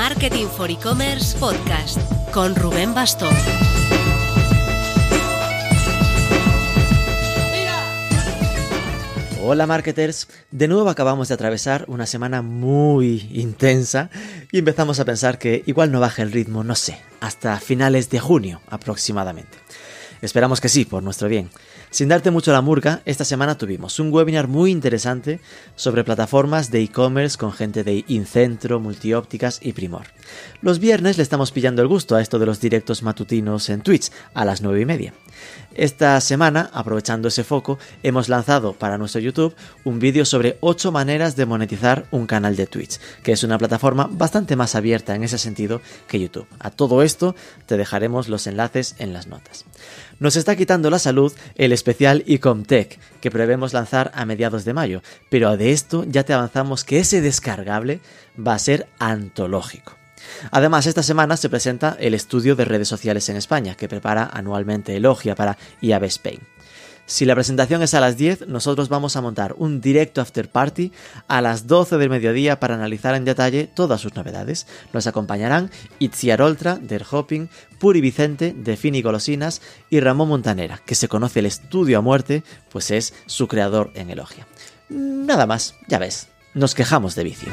Marketing for E-Commerce Podcast con Rubén Bastón. Hola marketers, de nuevo acabamos de atravesar una semana muy intensa y empezamos a pensar que igual no baja el ritmo, no sé, hasta finales de junio aproximadamente. Esperamos que sí, por nuestro bien. Sin darte mucho la murga, esta semana tuvimos un webinar muy interesante sobre plataformas de e-commerce con gente de Incentro, Multiópticas y Primor. Los viernes le estamos pillando el gusto a esto de los directos matutinos en Twitch a las 9 y media. Esta semana, aprovechando ese foco, hemos lanzado para nuestro YouTube un vídeo sobre 8 maneras de monetizar un canal de Twitch, que es una plataforma bastante más abierta en ese sentido que YouTube. A todo esto te dejaremos los enlaces en las notas. Nos está quitando la salud el especial Ecomtech que prevemos lanzar a mediados de mayo, pero de esto ya te avanzamos que ese descargable va a ser antológico. Además, esta semana se presenta el estudio de redes sociales en España, que prepara anualmente Elogia para IAB Spain. Si la presentación es a las 10, nosotros vamos a montar un directo after party a las 12 del mediodía para analizar en detalle todas sus novedades. Nos acompañarán Itziar Oltra, de Hopping, Puri Vicente, de Fini Golosinas y Ramón Montanera, que se conoce el estudio a muerte, pues es su creador en Elogia. Nada más, ya ves, nos quejamos de vicio.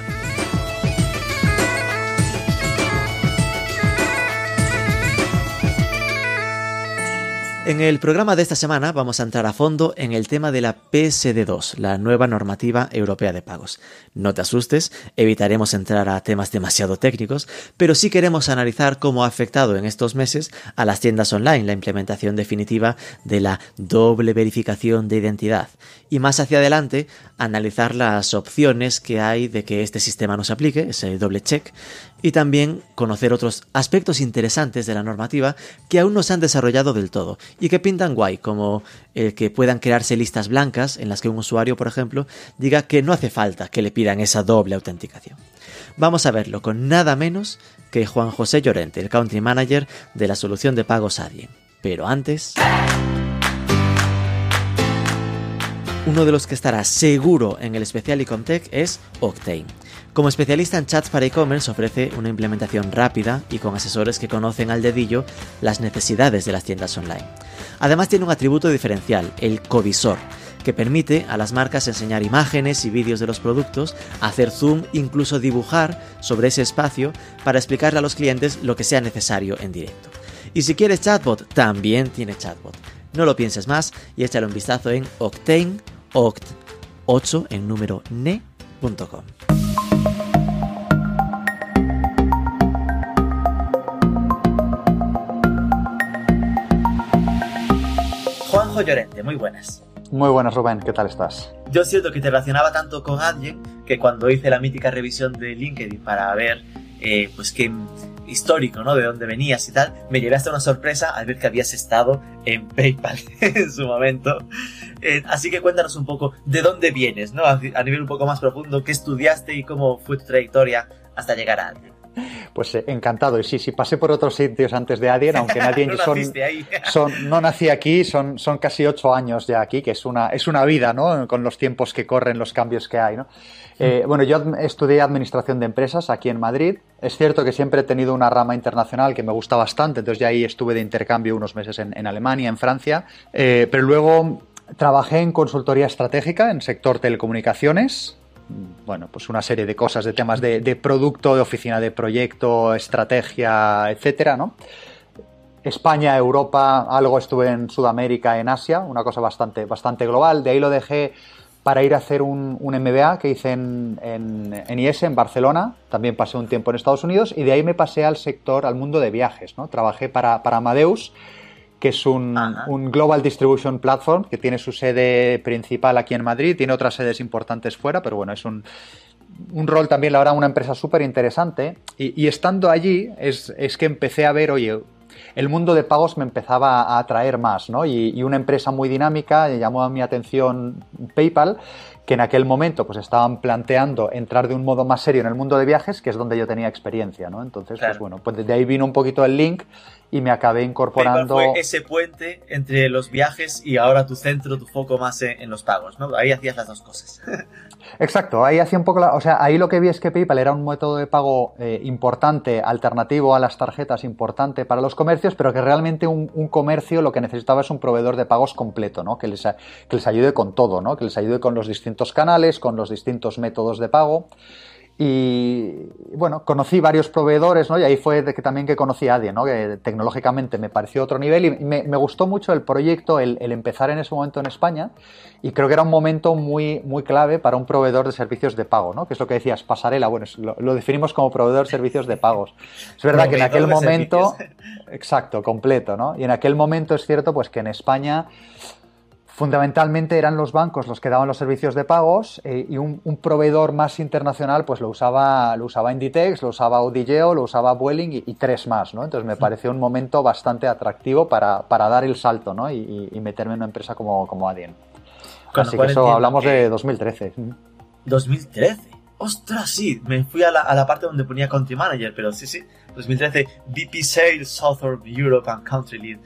En el programa de esta semana vamos a entrar a fondo en el tema de la PSD2, la nueva normativa europea de pagos. No te asustes, evitaremos entrar a temas demasiado técnicos, pero sí queremos analizar cómo ha afectado en estos meses a las tiendas online la implementación definitiva de la doble verificación de identidad y más hacia adelante analizar las opciones que hay de que este sistema no se aplique, ese doble check, y también conocer otros aspectos interesantes de la normativa que aún no se han desarrollado del todo y que pintan guay, como el que puedan crearse listas blancas en las que un usuario, por ejemplo, diga que no hace falta que le pidan esa doble autenticación. Vamos a verlo con nada menos que Juan José Llorente, el country manager de la solución de pagos Adyen. Pero antes... Uno de los que estará seguro en el especial Ecomtech es Octane. Como especialista en chats para e-commerce ofrece una implementación rápida y con asesores que conocen al dedillo las necesidades de las tiendas online. Además tiene un atributo diferencial, el covisor, que permite a las marcas enseñar imágenes y vídeos de los productos, hacer zoom, incluso dibujar sobre ese espacio para explicarle a los clientes lo que sea necesario en directo. Y si quieres chatbot, también tiene chatbot. No lo pienses más y échale un vistazo en Octane oct8 en número ne.com. Juanjo Llorente, muy buenas. Muy buenas, Rubén, ¿qué tal estás? Yo siento que te relacionaba tanto con Adyen que cuando hice la mítica revisión de LinkedIn para ver eh, pues qué histórico, ¿no? De dónde venías y tal, me llevé hasta una sorpresa al ver que habías estado en PayPal en su momento. Eh, así que cuéntanos un poco de dónde vienes, ¿no? A, nivel un poco más profundo, qué estudiaste y cómo fue tu trayectoria hasta llegar a Adyen. Pues eh, encantado. Y sí, sí, pasé por otros sitios antes de Adyen, aunque nadie no son, son, no nací aquí, son, son casi ocho años ya aquí, que es una, es una vida, ¿no? Con los tiempos que corren, los cambios que hay, ¿no? Eh, bueno, yo estudié Administración de Empresas aquí en Madrid. Es cierto que siempre he tenido una rama internacional que me gusta bastante, entonces ya ahí estuve de intercambio unos meses en, Alemania, en Francia, eh, pero luego trabajé en consultoría estratégica en sector telecomunicaciones, bueno, pues una serie de cosas, de temas de, producto, de oficina de proyecto, estrategia, etcétera, ¿no? España, Europa, algo estuve en Sudamérica, en Asia, una cosa bastante, bastante global. De ahí lo dejé para ir a hacer un, MBA que hice en, en, IES, en Barcelona. También pasé un tiempo en Estados Unidos y de ahí me pasé al sector, al mundo de viajes. ¿no? Trabajé para, para Amadeus, que es un, un, Global Distribution Platform que tiene su sede principal aquí en Madrid, tiene otras sedes importantes fuera, pero bueno, es un, un rol también, la verdad, una empresa súper interesante. Y, estando allí es, es, que empecé a ver, oye, el mundo de pagos me empezaba a atraer más, ¿no? Y, y una empresa muy dinámica, llamó a mi atención PayPal, que en aquel momento pues estaban planteando entrar de un modo más serio en el mundo de viajes, que es donde yo tenía experiencia, ¿no? Entonces, pues bueno, pues de ahí vino un poquito el link y me acabé incorporando. fue ese puente entre los viajes y ahora tu centro, tu foco más en, los pagos, ¿no? Ahí hacías las dos cosas. Exacto, ahí hacía un poco la, o sea, ahí lo que vi es que PayPal era un método de pago eh, importante, alternativo a las tarjetas, importante para los comercios, pero que realmente un, comercio lo que necesitaba es un proveedor de pagos completo, ¿no? Que les, que les ayude con todo, ¿no? Que les ayude con los distintos canales, con los distintos métodos de pago. Y bueno, conocí varios proveedores, ¿no? Y ahí fue de que también que conocí a Adyen, ¿no? Que tecnológicamente me pareció otro nivel y me, gustó mucho el proyecto, el, empezar en ese momento en España. Y creo que era un momento muy, muy clave para un proveedor de servicios de pago, ¿no? Que es lo que decías, pasarela. Bueno, lo, definimos como proveedor de servicios de pagos. Es verdad que en aquel momento, exacto, completo, ¿no? Y en aquel momento es cierto, pues que en España Fundamentalmente eran los bancos los que daban los servicios de pagos eh, y un, proveedor más internacional pues lo usaba, lo usaba Inditex, lo usaba Audigeo, lo usaba Vueling y, tres más, ¿no? Entonces me pareció un momento bastante atractivo para, dar el salto, ¿no? Y, meterme en una empresa como, como Adyen. Así que eso hablamos de 2013. 2013. ¡Ostras, sí! Me fui a la, a la, parte donde ponía Country Manager, pero sí, sí. 2013, VP Sales, Southern Europe and Country Lead.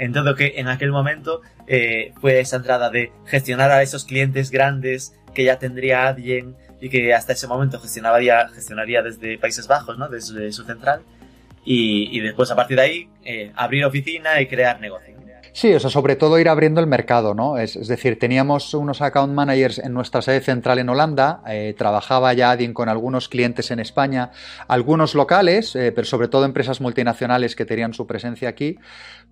Entiendo que en aquel momento eh, fue esa entrada de gestionar a esos clientes grandes que ya tendría alguien y que hasta ese momento gestionaría, gestionaría desde Países Bajos, ¿no? desde su central. Y, después a partir de ahí eh, abrir oficina y crear negocio. Sí, o sea, sobre todo ir abriendo el mercado, ¿no? Es, decir, teníamos unos account managers en nuestra sede central en Holanda, eh, trabajaba ya Adyen con algunos clientes en España, algunos locales, pero sobre todo empresas multinacionales que tenían su presencia aquí.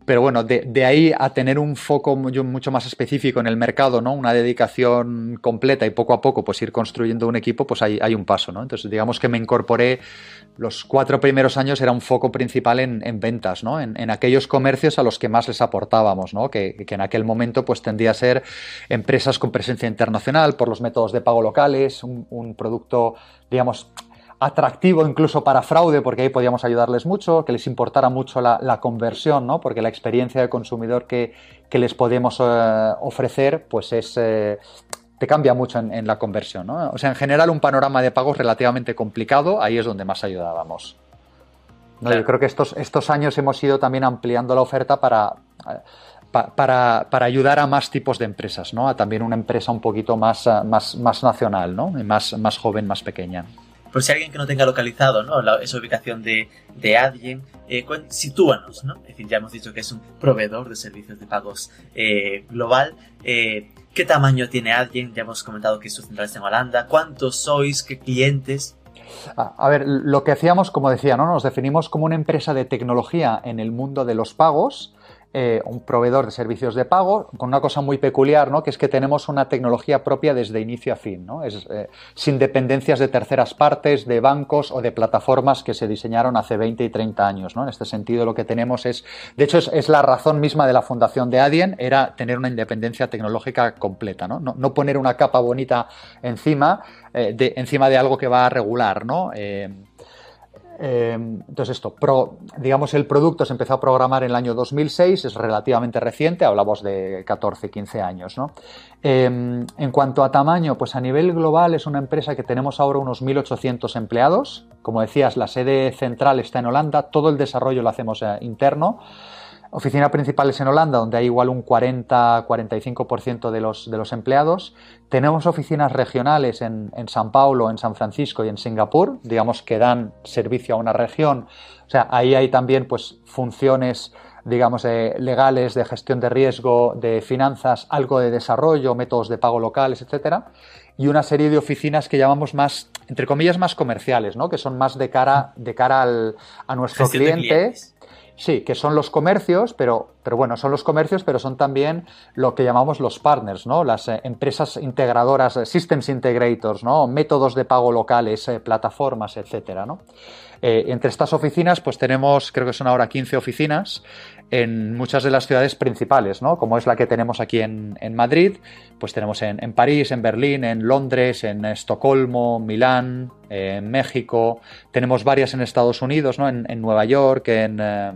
Pero bueno, de, ahí a tener un foco mucho más específico en el mercado, ¿no? Una dedicación completa y poco a poco pues ir construyendo un equipo, pues hay, hay un paso, ¿no? Entonces digamos que me incorporé los cuatro primeros años era un foco principal en, ventas, ¿no? En, aquellos comercios a los que más les aportábamos, ¿no? que, en aquel momento pues tendía a ser empresas con presencia internacional por los métodos de pago locales, un, producto, digamos, atractivo incluso para fraude, porque ahí podíamos ayudarles mucho, que les importara mucho la, conversión, ¿no? porque la experiencia de consumidor que, les podemos eh, ofrecer pues es, eh, te cambia mucho en, la conversión. ¿no? O sea, en general un panorama de pagos relativamente complicado, ahí es donde más ayudábamos. Yo creo que estos, estos años hemos ido también ampliando la oferta para, para, para, ayudar a más tipos de empresas, ¿no? a también una empresa un poquito más, más, más nacional, ¿no? más, más joven, más pequeña. Por si alguien que no tenga localizado ¿no? esa ubicación de, de Adyen, eh, sitúanos, ¿no? Es decir, ya hemos dicho que es un proveedor de servicios de pagos eh, global. Eh, ¿Qué tamaño tiene alguien? Ya hemos comentado que su central está en Holanda. ¿Cuántos sois? ¿Qué clientes? A ver, lo que hacíamos, como decía, ¿no? Nos definimos como una empresa de tecnología en el mundo de los pagos eh, un proveedor de servicios de pago con una cosa muy peculiar, ¿no? que es que tenemos una tecnología propia desde inicio a fin, ¿no? es, eh, sin dependencias de terceras partes, de bancos o de plataformas que se diseñaron hace 20 y 30 años. ¿no? En este sentido, lo que tenemos es, de hecho, es, la razón misma de la fundación de Adyen, era tener una independencia tecnológica completa, no, no, poner una capa bonita encima, eh, de, encima de algo que va a regular. ¿no? Em, entonces esto, digamos el producto se empezó a programar en el año 2006, es relativamente reciente, hablamos de 14, 15 años. Em, en cuanto a tamaño, pues a nivel global es una empresa que tenemos ahora unos 1.800 empleados. Como decías, la sede central está en Holanda, todo el desarrollo lo hacemos eh, interno. Oficina principal es en Holanda, donde hay igual un 40-45% de los, de los empleados. Tenemos oficinas regionales en, en, San Paulo, en San Francisco y en Singapur, digamos que dan servicio a una región. O sea, ahí hay también pues, funciones digamos, legales, de gestión de riesgo, de finanzas, algo de desarrollo, métodos de pago locales, etcétera, y una serie de oficinas que llamamos más, entre comillas, más comerciales, ¿no? que son más de cara, de cara al, a nuestro cliente. Sí, que son los comercios, pero, pero bueno, son los comercios, pero son también lo que llamamos los partners, ¿no? Las eh, empresas integradoras, eh, systems integrators, ¿no? Métodos de pago locales, eh, plataformas, etcétera, ¿no? entre estas oficinas, pues tenemos, creo que son ahora 15 oficinas, en muchas de las ciudades principales, ¿no? Como es la que tenemos aquí en, Madrid, pues tenemos en, París, en Berlín, en Londres, en Estocolmo, Milán, en México, tenemos varias en Estados Unidos, ¿no? En, Nueva York, en, eh,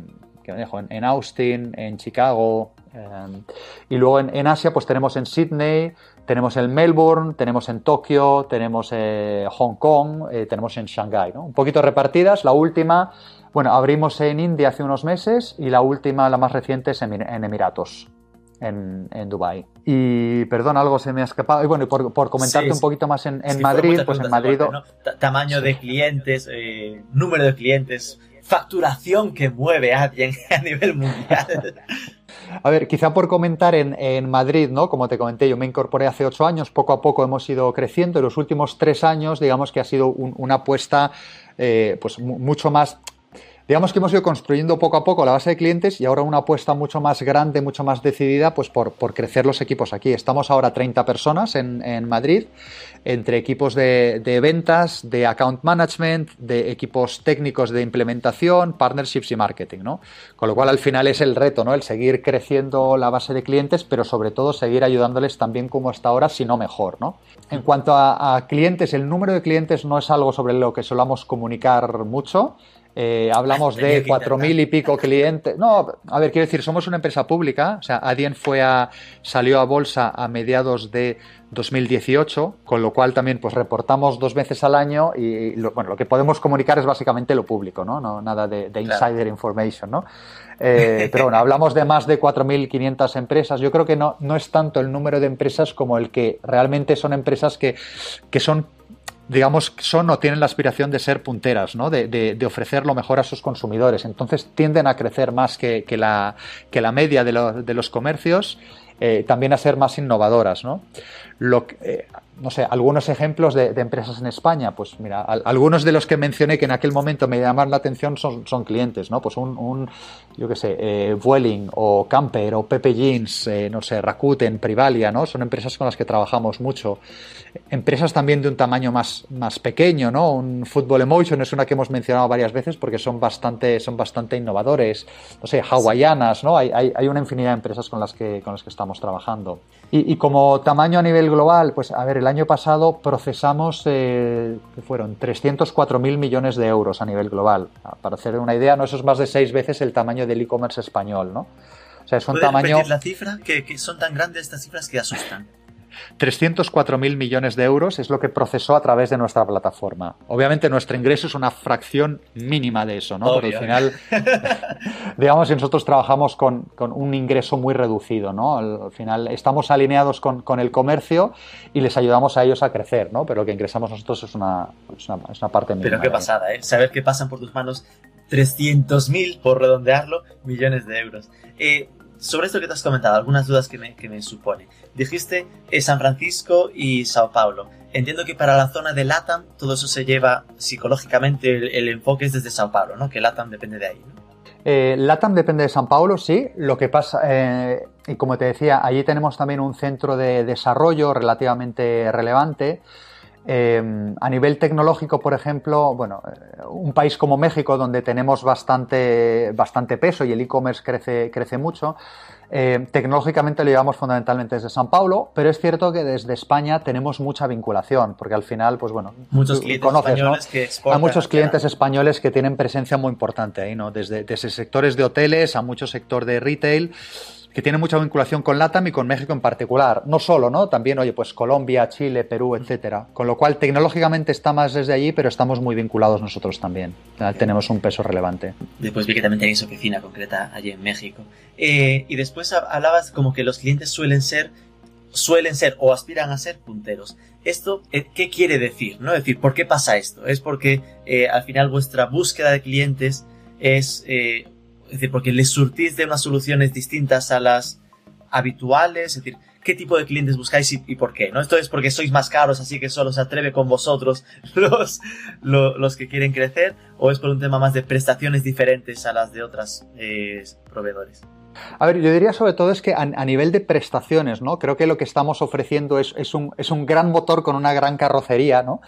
en, Austin, en Chicago. Eh, y luego en, Asia, pues tenemos en Sydney, tenemos en Melbourne, tenemos en Tokio, tenemos en eh, Hong Kong, tenemos en Shanghái, ¿no? Un poquito repartidas. La última bueno, abrimos en India hace unos meses y la última, la más reciente, es en, Emiratos, en, en Dubái. Y perdón, algo se me ha escapado. Y bueno, por, por comentarte un poquito más en, Madrid, pues en Madrid. Tamaño de clientes, eh, número de clientes, facturación que mueve a alguien a nivel mundial. A ver, quizá por comentar en, Madrid, ¿no? Como te comenté, yo me incorporé hace ocho años, poco a poco hemos ido creciendo. En los últimos tres años, digamos que ha sido una apuesta eh, pues mucho más digamos que hemos ido construyendo poco a poco la base de clientes y ahora una apuesta mucho más grande, mucho más decidida, pues por, crecer los equipos aquí. Estamos ahora 30 personas en, Madrid, entre equipos de, ventas, de account management, de equipos técnicos de implementación, partnerships y marketing, ¿no? Con lo cual al final es el reto, ¿no? El seguir creciendo la base de clientes, pero sobre todo seguir ayudándoles también como hasta ahora, si no mejor, ¿no? En cuanto a, a clientes, el número de clientes no es algo sobre lo que solamos comunicar mucho. Eh, hablamos de cuatro mil y pico clientes. No, a ver, quiero decir, somos una empresa pública. O sea, Adyen fue a, salió a bolsa a mediados de 2018, con lo cual también pues reportamos dos veces al año y lo, bueno, lo que podemos comunicar es básicamente lo público, ¿no? no nada de, insider information, ¿no? Eh, pero bueno, hablamos de más de 4.500 empresas. Yo creo que no, no es tanto el número de empresas como el que realmente son empresas que, que son digamos, son o tienen la aspiración de ser punteras, ¿no? de, ofrecer lo mejor a sus consumidores. Entonces tienden a crecer más que, la, que la, media de, de los comercios, eh, también a ser más innovadoras. ¿no? Lo eh, no sé, algunos ejemplos de, empresas en España, pues mira, algunos de los que mencioné que en aquel momento me llaman la atención son, son clientes, ¿no? Pues un, un yo qué sé, eh, Vueling o Camper o Pepe Jeans, eh, no sé, Rakuten, Privalia, ¿no? Son empresas con las que trabajamos mucho. Empresas también de un tamaño más, más pequeño, ¿no? Un Football Emotion es una que hemos mencionado varias veces porque son bastante, son bastante innovadores. No sé, hawaianas, ¿no? Hay, hay, hay una infinidad de empresas con las que, con las que estamos trabajando. Y, y como tamaño a nivel global, pues a ver, el año pasado procesamos, eh, que fueron 304.000 millones de euros a nivel global. Para hacer una idea, no eso es más de seis veces el tamaño del e-commerce español, ¿no? O sea, es un tamaño. la cifra? Que, que son tan grandes estas cifras que asustan. 304.000 millones de euros es lo que procesó a través de nuestra plataforma. Obviamente nuestro ingreso es una fracción mínima de eso, ¿no? Porque al final, digamos que nosotros trabajamos con, un ingreso muy reducido, ¿no? Al, final estamos alineados con, el comercio y les ayudamos a ellos a crecer, ¿no? Pero lo que ingresamos nosotros es una, es una, parte mínima. Pero qué pasada, ¿eh? Saber que pasan por tus manos 300.000, por redondearlo, millones de euros. Eh, sobre esto que te has comentado, algunas dudas que me, que supone. Dijiste eh, San Francisco y Sao Paulo. Entiendo que para la zona de LATAM todo eso se lleva psicológicamente, el, enfoque es desde Sao Paulo, ¿no? Que LATAM depende de ahí, ¿no? Eh, LATAM depende de San Paulo, sí. Lo que pasa, eh, y como te decía, allí tenemos también un centro de desarrollo relativamente relevante. A nivel tecnológico, por ejemplo, bueno, un país como México, donde tenemos bastante, bastante peso y el e-commerce crece, crece mucho, eh, tecnológicamente lo llevamos fundamentalmente desde San Paulo, pero es cierto que desde España tenemos mucha vinculación, porque al final, pues bueno, muchos clientes españoles que exportan, muchos clientes españoles que tienen presencia muy importante ahí, ¿no? Desde, desde sectores de hoteles a mucho sector de retail que tiene mucha vinculación con LATAM y con México en particular. No solo, ¿no? También, oye, pues Colombia, Chile, Perú, etcétera. Con lo cual, tecnológicamente está más desde allí, pero estamos muy vinculados nosotros también. Tenemos un peso relevante. Después vi que también tenéis oficina concreta allí en México. Eh, y después hablabas como que los clientes suelen ser suelen ser o aspiran a ser punteros. ¿Esto eh, qué quiere decir? ¿no? Es decir, ¿por qué pasa esto? ¿Es porque eh, al final vuestra búsqueda de clientes es es decir, porque les surtís de unas soluciones distintas a las habituales, es decir, qué tipo de clientes buscáis y, por qué, ¿no? Esto es porque sois más caros, así que solo se atreve con vosotros los, los, que quieren crecer, o es por un tema más de prestaciones diferentes a las de otros eh, proveedores. A ver, yo diría sobre todo es que a, nivel de prestaciones, ¿no? Creo que lo que estamos ofreciendo es, un, es un, gran motor con una gran carrocería, ¿no?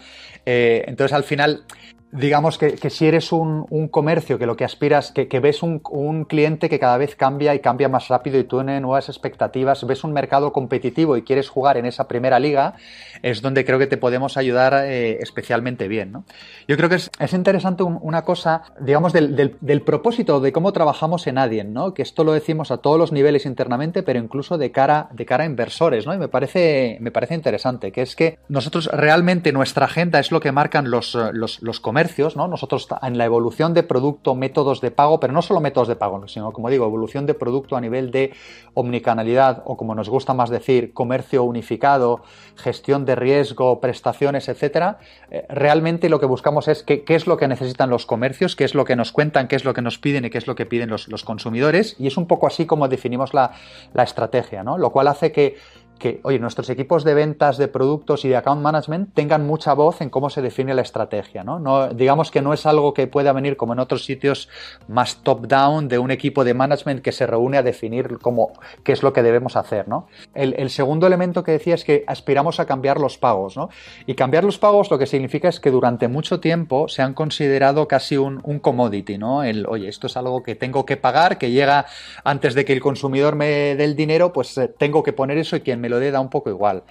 Eh, entonces, al final, digamos que, si eres un, comercio que lo que aspiras, que, ves un, cliente que cada vez cambia y cambia más rápido y tú tienes nuevas expectativas, ves un mercado competitivo y quieres jugar en esa primera liga, es donde creo que te podemos ayudar eh, especialmente bien. ¿no? Yo creo que es, interesante una cosa, digamos, del, propósito de cómo trabajamos en Adyen, ¿no? que esto lo decimos a todos los niveles internamente, pero incluso de cara, de cara a inversores, ¿no? y me parece, me parece interesante, que es que nosotros realmente nuestra agenda es lo que marcan los, los, los comercios ¿no? Nosotros en la evolución de producto, métodos de pago, pero no solo métodos de pago, sino como digo, evolución de producto a nivel de omnicanalidad o como nos gusta más decir, comercio unificado, gestión de riesgo, prestaciones, etcétera. Eh, realmente lo que buscamos es qué, es lo que necesitan los comercios, qué es lo que nos cuentan, qué es lo que nos piden y qué es lo que piden los, consumidores. Y es un poco así como definimos la, la estrategia, ¿no? Lo cual hace que que, oye, nuestros equipos de ventas de productos y de account management tengan mucha voz en cómo se define la estrategia, ¿no? digamos que no es algo que pueda venir como en otros sitios más top-down de un equipo de management que se reúne a definir cómo, qué es lo que debemos hacer, ¿no? El, segundo elemento que decía es que aspiramos a cambiar los pagos, ¿no? Y cambiar los pagos lo que significa es que durante mucho tiempo se han considerado casi un, un commodity, ¿no? El, oye, esto es algo que tengo que pagar, que llega antes de que el consumidor me dé el dinero, pues eh, tengo que poner eso y quien me lo dé da un poco igual.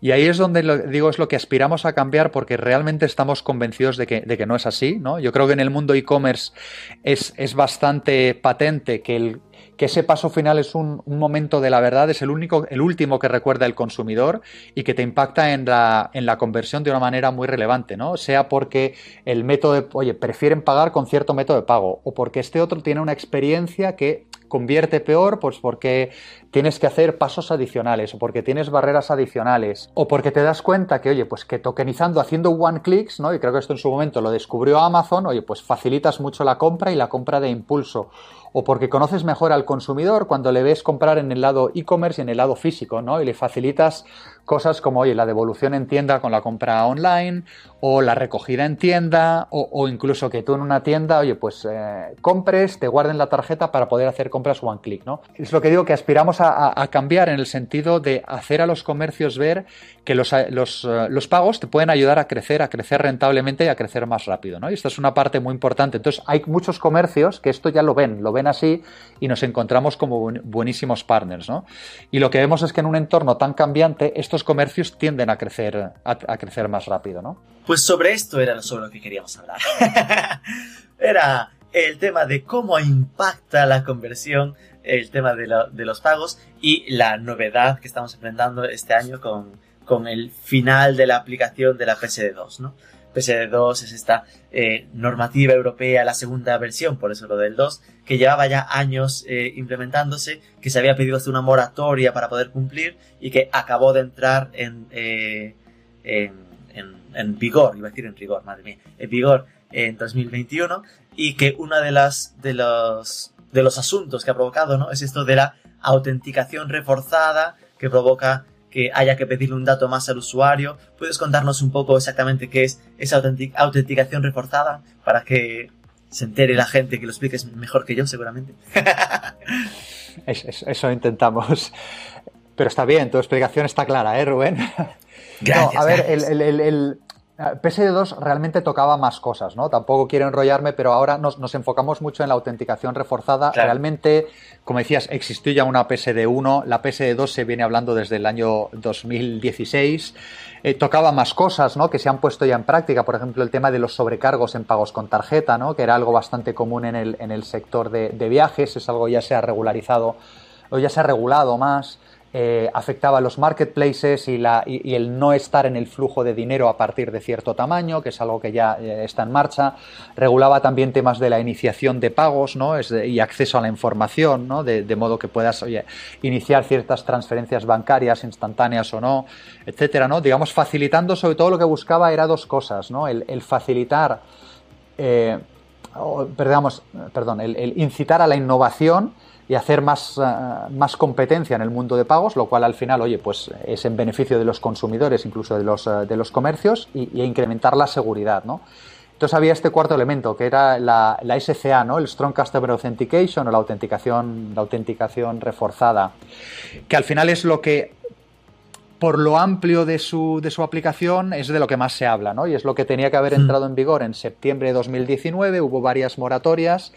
Y ahí es donde lo, digo, es lo que aspiramos a cambiar porque realmente estamos convencidos de que, de que no es así, ¿no? Yo creo que en el mundo e-commerce es, es bastante patente que el, que ese paso final es un, momento de la verdad, es el único, el último que recuerda el consumidor y que te impacta en la, en la conversión de una manera muy relevante, ¿no? Sea porque el método de, oye, prefieren pagar con cierto método de pago, o porque este otro tiene una experiencia que convierte peor, pues porque tienes que hacer pasos adicionales, o porque tienes barreras adicionales, o porque te das cuenta que, oye, pues que tokenizando, haciendo one clicks, ¿no? Y creo que esto en su momento lo descubrió Amazon, oye, pues facilitas mucho la compra y la compra de impulso o porque conoces mejor al consumidor cuando le ves comprar en el lado e-commerce y en el lado físico, ¿no? Y le facilitas cosas como, oye, la devolución en tienda con la compra online, o la recogida en tienda, o, incluso que tú en una tienda, oye, pues eh, compres, te guarden la tarjeta para poder hacer compras one click, ¿no? Es lo que digo que aspiramos a, cambiar en el sentido de hacer a los comercios ver que los, los, eh, los, pagos te pueden ayudar a crecer, a crecer rentablemente y a crecer más rápido, ¿no? Y esta es una parte muy importante. Entonces, hay muchos comercios que esto ya lo ven, lo ven así y nos encontramos como buenísimos partners, ¿no? Y lo que vemos es que en un entorno tan cambiante, estos comercios tienden a crecer, a, crecer más rápido, ¿no? Pues sobre esto era sobre lo que queríamos hablar. era el tema de cómo impacta la conversión, el tema de, los pagos y la novedad que estamos enfrentando este año con, con el final de la aplicación de la PSD2, ¿no? PSD2 es esta eh, normativa europea, la segunda versión, por eso lo del 2, que llevaba ya años eh, implementándose, que se había pedido hasta una moratoria para poder cumplir y que acabó de entrar en, eh, en, vigor, iba a decir en rigor, madre mía, en vigor en 2021 y que uno de, las, de, los, de los asuntos que ha provocado ¿no? es esto de la autenticación reforzada que provoca que haya que pedirle un dato más al usuario. ¿Puedes contarnos un poco exactamente qué es esa autenticación reforzada para que se entere la gente que lo expliques mejor que yo, seguramente? eso, intentamos. Pero está bien, tu explicación está clara, ¿eh, Rubén? Gracias, a ver, el, PSD2 realmente tocaba más cosas, ¿no? Tampoco quiero enrollarme, pero ahora nos, enfocamos mucho en la autenticación reforzada. Realmente, como decías, existió ya una PSD1, la PSD2 se viene hablando desde el año 2016. Eh, tocaba más cosas, ¿no? Que se han puesto ya en práctica, por ejemplo, el tema de los sobrecargos en pagos con tarjeta, ¿no? Que era algo bastante común en el, en el sector de, de viajes, es algo ya se ha regularizado o ya se ha regulado más. Eh, afectaba a los marketplaces y, la, y, el no estar en el flujo de dinero a partir de cierto tamaño, que es algo que ya eh, está en marcha. Regulaba también temas de la iniciación de pagos ¿no? y acceso a la información, ¿no? de, modo que puedas oye, iniciar ciertas transferencias bancarias instantáneas o no, etcétera. ¿no? Digamos, facilitando, sobre todo lo que buscaba era dos cosas, ¿no? el, facilitar, eh, perdón, el incitar a la innovación y hacer más, eh, más competencia en el mundo de pagos, lo cual al final, oye, pues es en beneficio de los consumidores, incluso de los, eh, de los comercios, y, incrementar la seguridad, ¿no? Entonces había este cuarto elemento, que era la, la, SCA, ¿no? El Strong Customer Authentication o la autenticación, la autenticación reforzada, que al final es lo que por lo amplio de su, de su aplicación es de lo que más se habla, ¿no? Y es lo que tenía que haber entrado en vigor en septiembre de 2019, hubo varias moratorias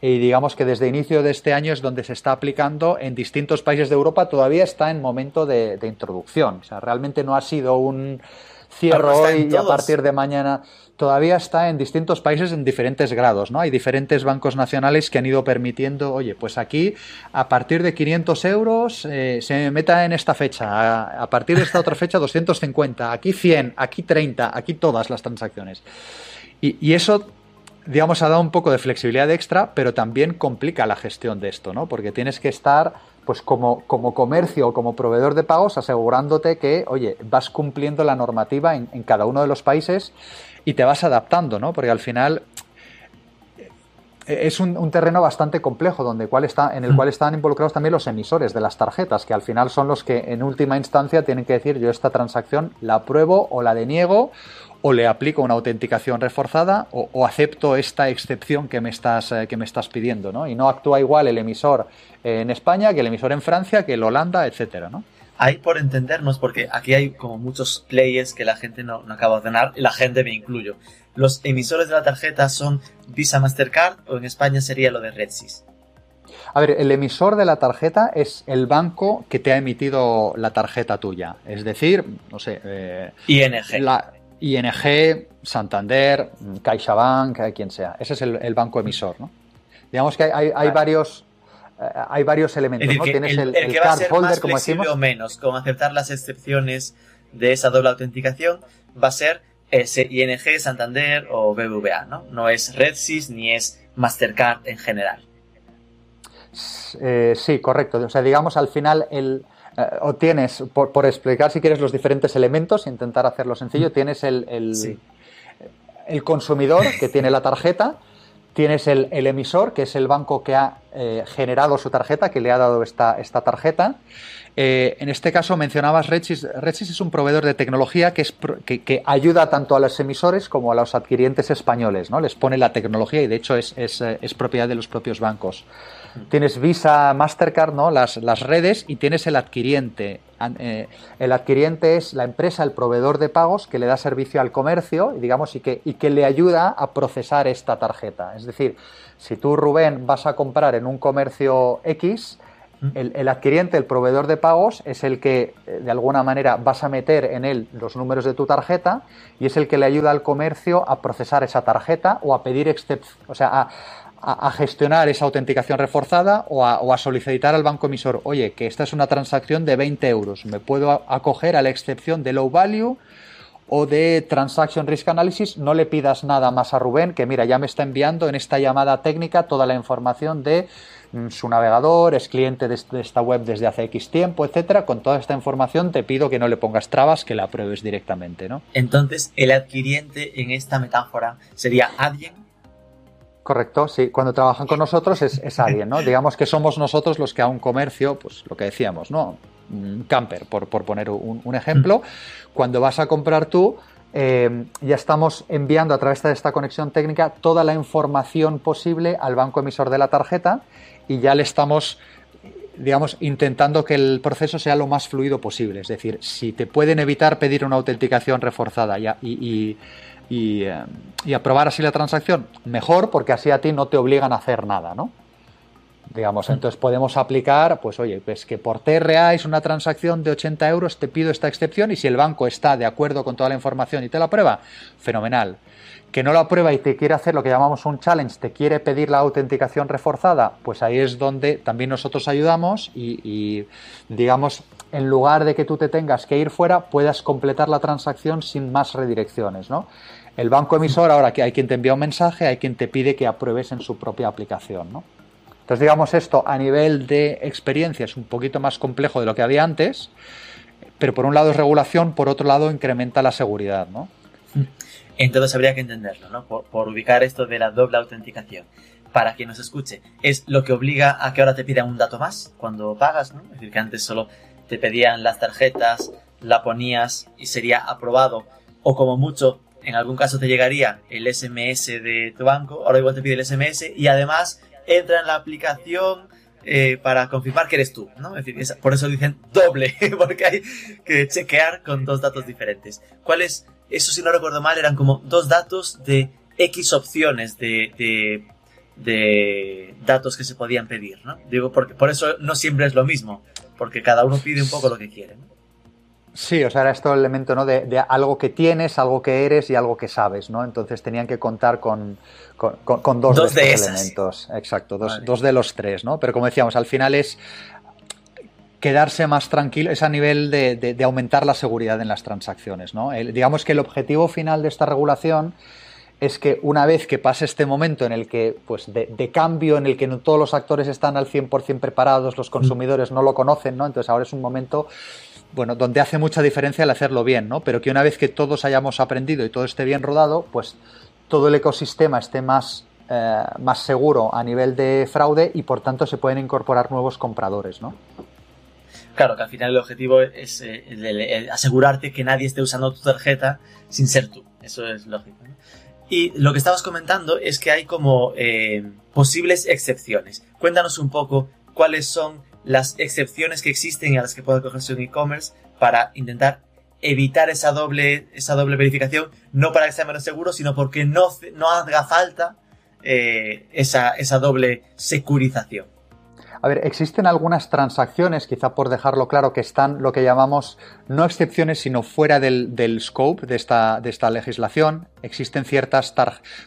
y digamos que desde inicio de este año es donde se está aplicando en distintos países de Europa, todavía está en momento de, introducción. O sea, realmente no ha sido un cierre hoy y a partir de mañana todavía está en distintos países en diferentes grados, ¿no? Hay diferentes bancos nacionales que han ido permitiendo, oye, pues aquí a partir de 500 euros eh, se meta en esta fecha, a, partir de esta otra fecha 250, aquí 100, aquí 30, aquí todas las transacciones. Y, eso digamos, ha dado un poco de flexibilidad extra, pero también complica la gestión de esto, ¿no? Porque tienes que estar, pues como, como comercio o como proveedor de pagos, asegurándote que, oye, vas cumpliendo la normativa en, en cada uno de los países y te vas adaptando, ¿no? Porque al final eh, es un, terreno bastante complejo donde cual está, en el cual están involucrados también los emisores de las tarjetas, que al final son los que en última instancia tienen que decir yo esta transacción la apruebo o la deniego o le aplico una autenticación reforzada o, acepto esta excepción que me estás, eh, que me estás pidiendo, ¿no? Y no actúa igual el emisor en España que el emisor en Francia, que el Holanda, etcétera, ¿no? hay por entendernos, porque aquí hay como muchos players que la gente no, acaba de ordenar, y la gente me incluyo. Los emisores de la tarjeta son Visa Mastercard o en España sería lo de RedSys. A ver, el emisor de la tarjeta es el banco que te ha emitido la tarjeta tuya. Es decir, no sé. Eh, ING. La ING, Santander, CaixaBank, eh, quien sea. Ese es el, banco emisor, ¿no? Digamos que hay, varios eh, hay varios elementos, ¿no? Tienes el, que va a ser más como o menos con aceptar las excepciones de esa doble autenticación va a ser ese ING, Santander o BBVA, ¿no? No es RedSys ni es Mastercard en general. Eh, sí, correcto. O sea, digamos, al final el, o tienes, por, explicar si quieres los diferentes elementos, intentar hacerlo sencillo, tienes el, el, el consumidor que tiene la tarjeta, Tienes el, emisor, que es el banco que ha eh, generado su tarjeta, que le ha dado esta, esta tarjeta. Eh, en este caso mencionabas Redsys. Redsys es un proveedor de tecnología que, es, que, ayuda tanto a los emisores como a los adquirientes españoles. ¿no? Les pone la tecnología y de hecho es, es, eh, es propiedad de los propios bancos. Tienes Visa, Mastercard, ¿no? las, las redes y tienes el adquiriente. Eh, el adquiriente es la empresa, el proveedor de pagos que le da servicio al comercio digamos, y, que, y que le ayuda a procesar esta tarjeta. Es decir, si tú, Rubén, vas a comprar en un comercio X, el, el, adquiriente, el proveedor de pagos, es el que eh, de alguna manera vas a meter en él los números de tu tarjeta y es el que le ayuda al comercio a procesar esa tarjeta o a pedir o sea, a, a, gestionar esa autenticación reforzada o a, solicitar al banco emisor, oye, que esta es una transacción de 20 euros, me puedo acoger a la excepción de low value o de Transaction Risk Analysis, no le pidas nada más a Rubén, que mira, ya me está enviando en esta llamada técnica toda la información de mm, su navegador, es cliente de, esta web desde hace X tiempo, etcétera. Con toda esta información te pido que no le pongas trabas, que la apruebes directamente, ¿no? Entonces, el adquiriente en esta metáfora sería alguien Correcto, sí. Cuando trabajan con nosotros es, es alguien, ¿no? Digamos que somos nosotros los que a un comercio, pues lo que decíamos, ¿no? Un camper, por, poner un, ejemplo. Cuando vas a comprar tú, eh, ya estamos enviando a través de esta conexión técnica toda la información posible al banco emisor de la tarjeta y ya le estamos digamos, intentando que el proceso sea lo más fluido posible. Es decir, si te pueden evitar pedir una autenticación reforzada y, y, eh, y, aprobar así la transacción, mejor, porque así a ti no te obligan a hacer nada, ¿no? Digamos, entonces podemos aplicar, pues oye, pues que por TRA es una transacción de 80 euros, te pido esta excepción y si el banco está de acuerdo con toda la información y te la aprueba, fenomenal. Que no lo aprueba y te quiere hacer lo que llamamos un challenge, te quiere pedir la autenticación reforzada, pues ahí es donde también nosotros ayudamos y, y digamos, en lugar de que tú te tengas que ir fuera, puedas completar la transacción sin más redirecciones, ¿no? El banco emisor, ahora que hay quien te envía un mensaje, hay quien te pide que apruebes en su propia aplicación. ¿no? Entonces, digamos, esto a nivel de experiencia es un poquito más complejo de lo que había antes, pero por un lado es regulación, por otro lado incrementa la seguridad. ¿no? Entonces habría que entenderlo, ¿no? Por, ubicar esto de la doble autenticación. Para quien nos escuche, es lo que obliga a que ahora te pidan un dato más cuando pagas, ¿no? Es decir, que antes solo te pedían las tarjetas, la ponías y sería aprobado, o como mucho en algún caso te llegaría el SMS de tu banco, ahora igual te pide el SMS y además entra en la aplicación eh, para confirmar que eres tú, ¿no? Es decir, por eso dicen doble, porque hay que chequear con dos datos diferentes. ¿Cuáles? Eso si no recuerdo mal eran como dos datos de X opciones de, de, datos que se podían pedir, ¿no? Digo, porque por eso no siempre es lo mismo, porque cada uno pide un poco lo que quiere, ¿no? Sí, o sea, era esto el elemento ¿no? de, algo que tienes, algo que eres y algo que sabes, ¿no? Entonces tenían que contar con, dos, de, estos elementos. Exacto, dos, de los tres, ¿no? Pero como decíamos, al final es quedarse más tranquilo, es a nivel de, aumentar la seguridad en las transacciones, ¿no? digamos que el objetivo final de esta regulación es que una vez que pase este momento en el que, pues, de, cambio, en el que no todos los actores están al 100% preparados, los consumidores no lo conocen, ¿no? Entonces ahora es un momento bueno, donde hace mucha diferencia el hacerlo bien, ¿no? Pero que una vez que todos hayamos aprendido y todo esté bien rodado, pues todo el ecosistema esté más, eh, más seguro a nivel de fraude y por tanto se pueden incorporar nuevos compradores, ¿no? Claro, que al final el objetivo es eh, asegurarte que nadie esté usando tu tarjeta sin ser tú. Eso es lógico. Y lo que estabas comentando es que hay como eh, posibles excepciones. Cuéntanos un poco cuáles son las excepciones que existen y a las que puede cogerse un e-commerce para intentar evitar esa doble, esa doble verificación, no para que sea menos seguro, sino porque no, no haga falta eh, esa, esa doble securización. A ver, existen algunas transacciones, quizá por dejarlo claro, que están lo que llamamos no excepciones, sino fuera del, scope de esta, de esta legislación. Existen ciertas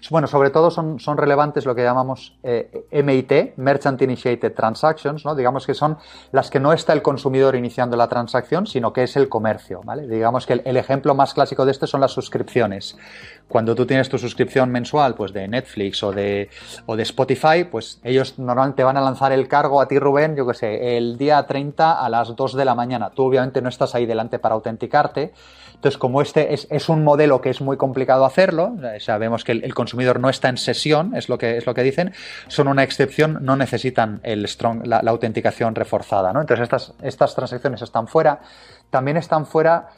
Bueno, sobre todo son, son relevantes lo que llamamos eh, MIT, Merchant Initiated Transactions, ¿no? Digamos que son las que no está el consumidor iniciando la transacción, sino que es el comercio, ¿vale? Digamos que el, ejemplo más clásico de esto son las suscripciones. Cuando tú tienes tu suscripción mensual, pues de Netflix o de, o de Spotify, pues ellos normalmente van a lanzar el cargo a ti, Rubén, yo que sé, el día 30 a las 2 de la mañana. Tú obviamente no estás ahí delante para autenticarte. Entonces, como este es, un modelo que es muy complicado hacerlo, sabemos que el, consumidor no está en sesión, es lo que, es lo que dicen, son una excepción, no necesitan el strong, la, autenticación reforzada. ¿no? Entonces, estas, estas transacciones están fuera. También están fuera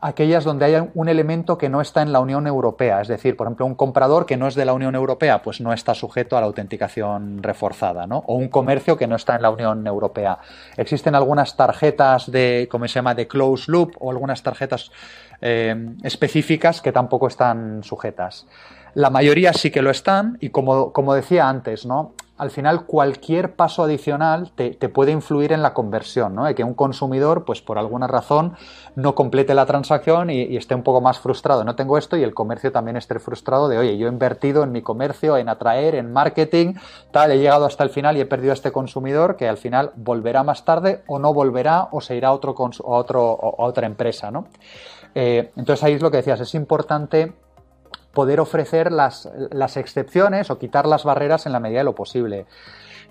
aquellas donde haya un elemento que no está en la Unión Europea. Es decir, por ejemplo, un comprador que no es de la Unión Europea, pues no está sujeto a la autenticación reforzada, ¿no? O un comercio que no está en la Unión Europea. Existen algunas tarjetas de, ¿cómo se llama?, de close loop o algunas tarjetas eh, específicas que tampoco están sujetas. La mayoría sí que lo están y como, como decía antes, ¿no? Al final cualquier paso adicional te, puede influir en la conversión, ¿no? De que un consumidor, pues por alguna razón, no complete la transacción y, esté un poco más frustrado. No tengo esto y el comercio también esté frustrado de, oye, yo he invertido en mi comercio, en atraer, en marketing, tal, he llegado hasta el final y he perdido a este consumidor que al final volverá más tarde o no volverá o se irá a, otro, a, a otra empresa, ¿no? Eh, entonces ahí es lo que decías, es importante poder ofrecer las, las excepciones o quitar las barreras en la medida de lo posible.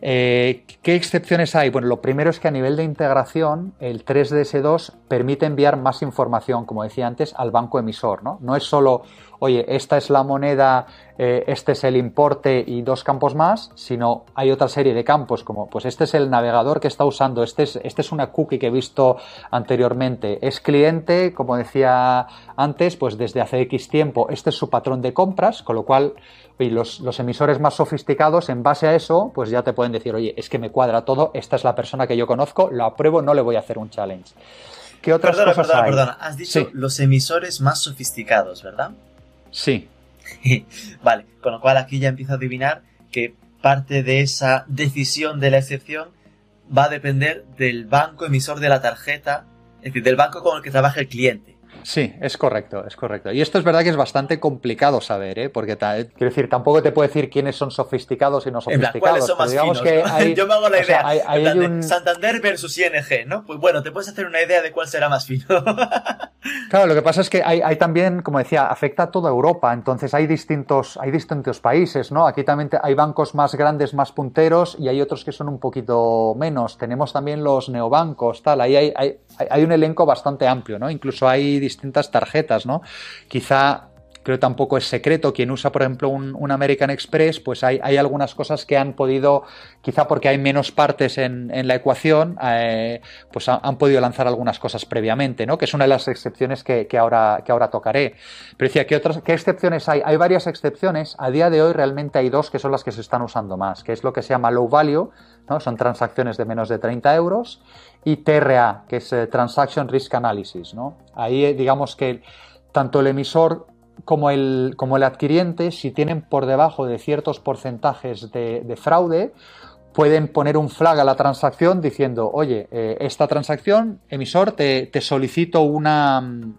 Eh, ¿Qué excepciones hay? Bueno, lo primero es que a nivel de integración, el 3DS2 permite enviar más información, como decía antes, al banco emisor. No, no es solo, oye, esta es la moneda, eh, este es el importe y dos campos más, sino hay otra serie de campos, como pues este es el navegador que está usando, este es, este es una cookie que he visto anteriormente, es cliente, como decía antes, pues desde hace X tiempo, este es su patrón de compras, con lo cual y los, emisores más sofisticados, en base a eso, pues ya te pueden decir, oye, es que me cuadra todo, esta es la persona que yo conozco, lo apruebo, no le voy a hacer un challenge. ¿Qué otras perdona, cosas perdona, perdona. Has dicho los emisores más sofisticados, ¿verdad? Sí. vale, con lo cual aquí ya empiezo a adivinar que parte de esa decisión de la excepción va a depender del banco emisor de la tarjeta, es decir, del banco con el que trabaja el cliente. Sí, es correcto, es correcto. Y esto es verdad que es bastante complicado saber, ¿eh? Porque, quiero decir, tampoco te puedo decir quiénes son sofisticados y no sofisticados. son más digamos que Yo me hago la idea. Santander versus ING, ¿no? Pues bueno, te puedes hacer una idea de cuál será más fino. claro, lo que pasa es que hay, también, como decía, afecta a toda Europa. Entonces hay distintos, hay distintos países, ¿no? Aquí también hay bancos más grandes, más punteros y hay otros que son un poquito menos. Tenemos también los neobancos, tal. Ahí hay, hay, hay un elenco bastante amplio, ¿no? Incluso hay distintas tarjetas, ¿no? Quizá creo tampoco es secreto. Quien usa, por ejemplo, un, American Express, pues hay, algunas cosas que han podido, quizá porque hay menos partes en, la ecuación, eh, pues han, podido lanzar algunas cosas previamente, ¿no? Que es una de las excepciones que, ahora, que ahora tocaré. Pero decía, ¿qué, otras, ¿qué excepciones hay? Hay varias excepciones. A día de hoy realmente hay dos que son las que se están usando más, que es lo que se llama low value, ¿no? Son transacciones de menos de 30 euros. Y TRA, que es eh, Transaction Risk Analysis, ¿no? Ahí eh, digamos que tanto el emisor como el, como el adquiriente, si tienen por debajo de ciertos porcentajes de, de fraude, pueden poner un flag a la transacción diciendo, oye, eh, esta transacción, emisor, te, te solicito una, mm,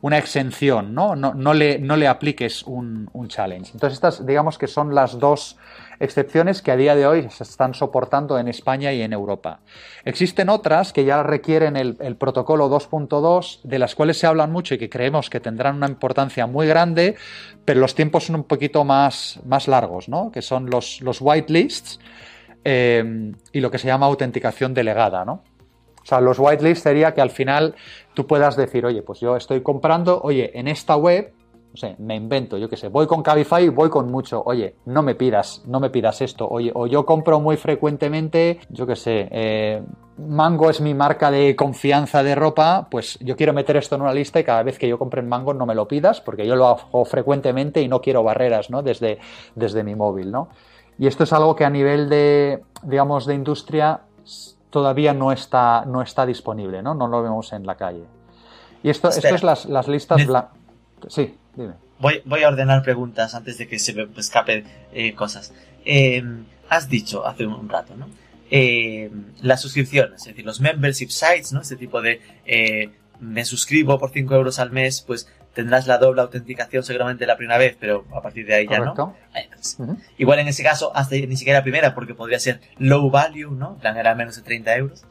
una exención, ¿no? No, no, le, no le apliques un, un, challenge. Entonces, estas, digamos que son las dos excepciones que a día de hoy se están soportando en España y en Europa. Existen otras que ya requieren el, protocolo 2.2, de las cuales se hablan mucho y que creemos que tendrán una importancia muy grande, pero los tiempos son un poquito más, más largos, ¿no? Que son los, los whitelists eh, y lo que se llama autenticación delegada, ¿no? O sea, los whitelists sería que al final tú puedas decir, oye, pues yo estoy comprando, oye, en esta web, no sé, me invento, yo qué sé, voy con Cabify, voy con mucho, oye, no me pidas, no me pidas esto, oye, o yo compro muy frecuentemente, yo qué sé, eh, Mango es mi marca de confianza de ropa, pues yo quiero meter esto en una lista y cada vez que yo compre en Mango no me lo pidas, porque yo lo hago frecuentemente y no quiero barreras, ¿no? Desde, desde mi móvil, ¿no? Y esto es algo que a nivel de, digamos, de industria todavía no está, no está disponible, ¿no? No lo vemos en la calle. Y esto, esto es las, las listas blancas. Sí, dime. Voy, voy, a ordenar preguntas antes de que se me escapen eh, cosas. Eh, has dicho hace un rato, ¿no? Eh, las suscripciones, es decir, los membership sites, ¿no? Este tipo de eh, me suscribo por 5 euros al mes, pues tendrás la doble autenticación seguramente la primera vez, pero a partir de ahí ya Correcto. no. Entonces, uh -huh. Igual en ese caso, hasta ni siquiera la primera, porque podría ser low value, ¿no? Plan, era menos de 30 euros.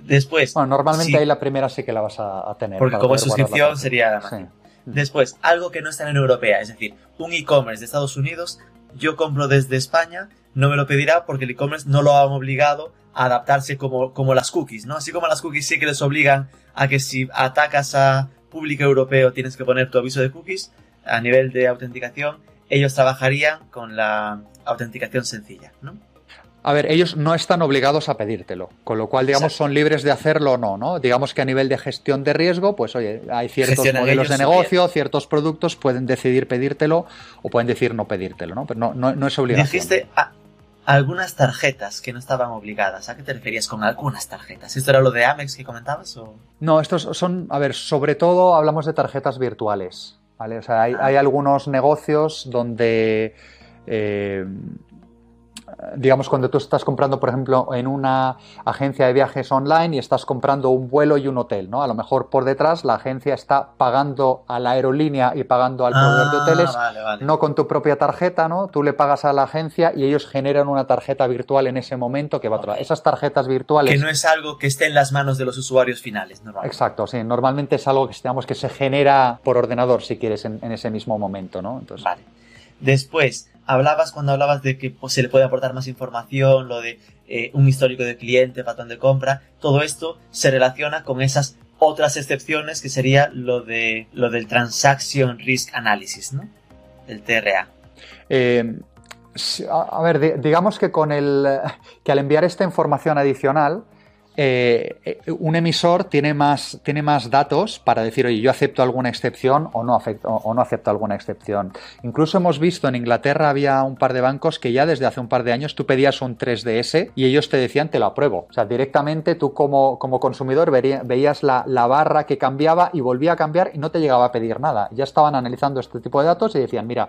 Después. Bueno, normalmente sí, ahí la primera sí que la vas a, a tener. Porque como suscripción sería la. Sí. Después, algo que no está en la Europea, es decir, un e-commerce de Estados Unidos, yo compro desde España, no me lo pedirá porque el e-commerce no lo han obligado a adaptarse como, como las cookies, ¿no? Así como las cookies sí que les obligan a que si atacas a público europeo tienes que poner tu aviso de cookies, a nivel de autenticación, ellos trabajarían con la autenticación sencilla, ¿no? A ver, ellos no están obligados a pedírtelo, con lo cual, digamos, Exacto. son libres de hacerlo o no, ¿no? Digamos que a nivel de gestión de riesgo, pues oye, hay ciertos Gestionan modelos de negocio, bien. ciertos productos, pueden decidir pedírtelo o pueden decir no pedírtelo, ¿no? Pero no, no, no es obligación. Dijiste a, algunas tarjetas que no estaban obligadas. ¿A qué te referías con algunas tarjetas? ¿Esto era lo de Amex que comentabas? O? No, estos son, a ver, sobre todo hablamos de tarjetas virtuales, ¿vale? O sea, hay, ah. hay algunos negocios donde... Eh, digamos, cuando tú estás comprando, por ejemplo, en una agencia de viajes online y estás comprando un vuelo y un hotel, ¿no? A lo mejor por detrás la agencia está pagando a la aerolínea y pagando al proveedor ah, de hoteles, vale, vale. no con tu propia tarjeta, ¿no? Tú le pagas a la agencia y ellos generan una tarjeta virtual en ese momento que va okay. a Esas tarjetas virtuales... Que no es algo que esté en las manos de los usuarios finales, normalmente. Exacto, sí. Normalmente es algo que, digamos, que se genera por ordenador, si quieres, en, en ese mismo momento, ¿no? Entonces... Vale. Después, hablabas cuando hablabas de que pues, se le puede aportar más información, lo de eh, un histórico de cliente, patrón de compra, todo esto se relaciona con esas otras excepciones que sería lo de lo del Transaction Risk Analysis, ¿no? El TRA. Eh, a ver, digamos que con el que al enviar esta información adicional eh, un emisor tiene más, tiene más datos para decir, oye, yo acepto alguna excepción o no, acepto, alguna excepción. Incluso hemos visto en Inglaterra había un par de bancos que ya desde hace un par de años tú pedías un 3DS y ellos te decían, te lo apruebo. O sea, directamente tú como, como consumidor veías la, la, barra que cambiaba y volvía a cambiar y no te llegaba a pedir nada. Ya estaban analizando este tipo de datos y decían, mira,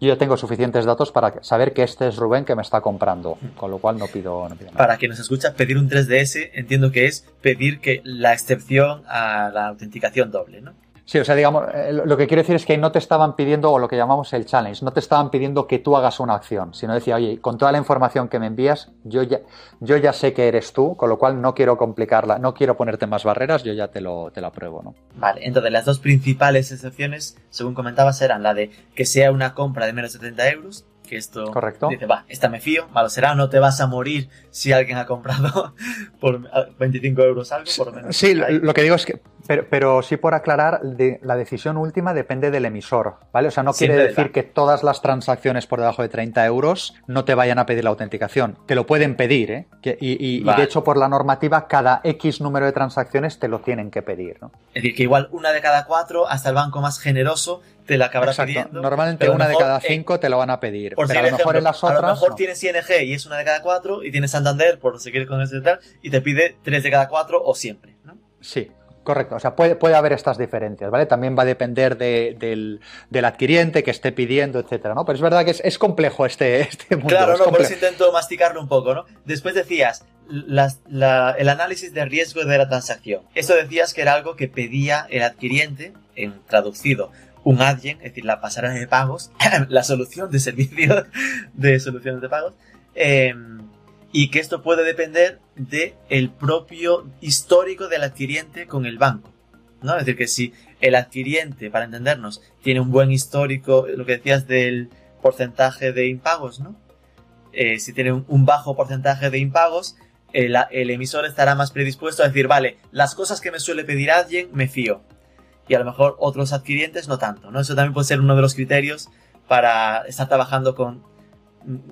yo ya tengo suficientes datos para saber que este es Rubén que me está comprando, con lo cual no pido, no pido nada. Para quien nos escucha, pedir un 3DS entiendo que es pedir que la excepción a la autenticación doble, ¿no? Sí, o sea, digamos, eh, lo que quiero decir es que no te estaban pidiendo, o lo que llamamos el challenge, no te estaban pidiendo que tú hagas una acción, sino decía, oye, con toda la información que me envías, yo ya, yo ya sé que eres tú, con lo cual no quiero complicarla, no quiero ponerte más barreras, yo ya te lo, te lo apruebo, ¿no? Vale, entonces las dos principales excepciones, según comentabas, eran la de que sea una compra de menos de 70 euros, que esto Correcto. dice, va, esta me fío, malo será, no te vas a morir si alguien ha comprado por 25 euros algo, por lo menos. Sí, lo que digo es que, pero, pero sí por aclarar, de, la decisión última depende del emisor, ¿vale? O sea, no quiere decir que todas las transacciones por debajo de 30 euros no te vayan a pedir la autenticación, te lo pueden pedir, ¿eh? Que, y, y, vale. y, de hecho por la normativa cada X número de transacciones te lo tienen que pedir, ¿no? Es decir, que igual una de cada cuatro, hasta el banco más generoso, te la acabará Exacto. pidiendo. Normalmente una de cada eh, cinco te lo van a pedir. por pero a lo mejor en las a lo otras. mejor no. tienes ING y es una de cada cuatro, y tienes Santander, por seguir con eso y tal, y te pide tres de cada cuatro o siempre, ¿no? Sí, correcto. O sea, puede, puede haber estas diferencias, ¿vale? También va a depender de- del, del adquiriente que esté pidiendo, etcétera, ¿no? Pero es verdad que es, es complejo este, este mundo. Claro, es no, por eso intento masticarlo un poco, ¿no? Después decías las- la- el análisis de riesgo de la transacción. Eso decías que era algo que pedía el adquiriente, en traducido, un adyen, es decir, la pasarela de pagos, la solución de servicio de soluciones de pagos, eh, y que esto puede depender del el propio histórico del adquiriente con el banco. ¿no? Es decir, que si el adquiriente, para entendernos, tiene un buen histórico, lo que decías del porcentaje de impagos, ¿no? Eh, si tiene un, bajo porcentaje de impagos, el, el emisor estará más predispuesto a decir, vale, las cosas que me suele pedir alguien, me fío. Y a lo mejor otros adquirientes no tanto, ¿no? Eso también puede ser uno de los criterios para estar trabajando con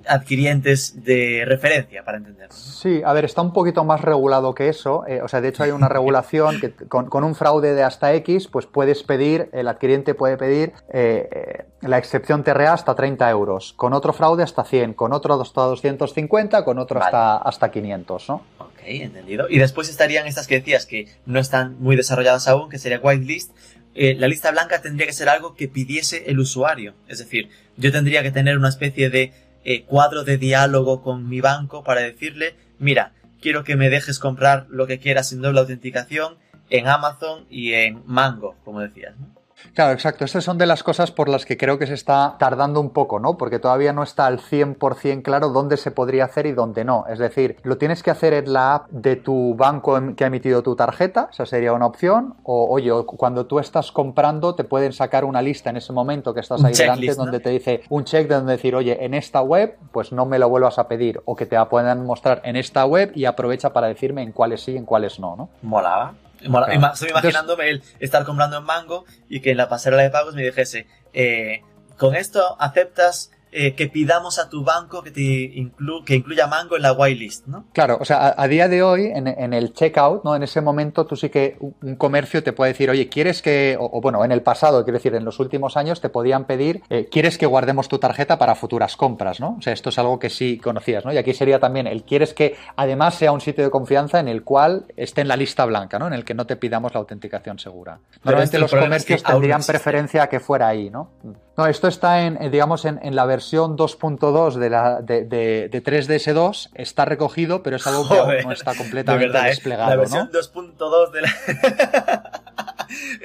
adquirientes de referencia, para entenderlo. ¿no? Sí, a ver, está un poquito más regulado que eso. eh, o sea, de hecho hay una regulación que con, con un fraude de hasta X, pues puedes pedir, el adquiriente puede pedir eh, eh, la excepción TRA hasta 30 euros, con otro fraude hasta 100, con otro hasta 250, con otro Vale. hasta, hasta 500, ¿no? Ok, entendido. Y después estarían estas que decías que no están muy desarrolladas aún, que sería whitelist. Eh, la lista blanca tendría que ser algo que pidiese el usuario. Es decir, yo tendría que tener una especie de eh, cuadro de diálogo con mi banco para decirle, mira, quiero que me dejes comprar lo que quieras sin doble autenticación en Amazon y en Mango, como decías. ¿no? Claro, exacto. Estas son de las cosas por las que creo que se está tardando un poco, ¿no? Porque todavía no está al 100% claro dónde se podría hacer y dónde no. Es decir, lo tienes que hacer en la app de tu banco em- que ha emitido tu tarjeta, esa sería una opción. O, oye, cuando tú estás comprando, te pueden sacar una lista en ese momento que estás ahí delante, donde te dice un check de donde decir, oye, en esta web, pues no me lo vuelvas a pedir. O que te la puedan mostrar en esta web y aprovecha para decirme en cuáles sí y en cuáles no, ¿no? Molaba. Mola- Claro. ima- Estoy Entonces- imaginándome el estar comprando en Mango y que en la pasarela de pagos me dijese, eh, con esto aceptas eh, que pidamos a tu banco que te inclu- que incluya Mango en la whitelist, ¿no? Claro, o sea, a, a día de hoy, en, en el checkout, ¿no? En ese momento, tú sí que un, comercio te puede decir, oye, ¿quieres que, o, o bueno, en el pasado, quiero decir, en los últimos años, te podían pedir, eh, ¿quieres que guardemos tu tarjeta para futuras compras, ¿no? O sea, esto es algo que sí conocías, ¿no? Y aquí sería también el, ¿quieres que además sea un sitio de confianza en el cual esté en la lista blanca, ¿no? En el que no te pidamos la autenticación segura. Normalmente esto el los problema es que comercios tendrían preferencia a que fuera ahí, ¿no? No, esto está en, eh, digamos, en, en la versión 2.2 de, la, de, de, de 3DS2, está recogido, pero es algo que aún no está De completamente verdad, ¿eh? desplegado, La ¿no? versión 2.2 de la...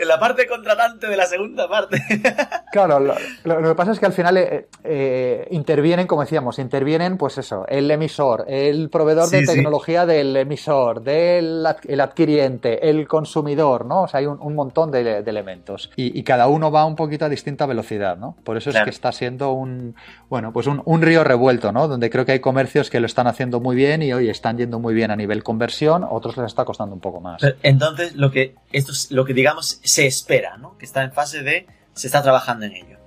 en la parte contratante de la segunda parte. Claro, lo, lo- lo que pasa es que al final eh, eh, intervienen, como decíamos, intervienen, pues eso, el emisor, el proveedor de sí. tecnología del emisor, del el adquiriente, el consumidor, ¿no? O sea, hay un, un montón de, de elementos. Y, y cada uno va un poquito a distinta velocidad, ¿no? Por eso es que está siendo un, bueno, pues un, un río revuelto, ¿no? Donde creo que hay comercios que lo están haciendo muy bien y hoy están yendo muy bien a nivel conversión, otros les está costando un poco más. Pero, Entonces, lo que, esto es lo que digamos se espera, ¿no? Que está en fase de... se está trabajando en ello.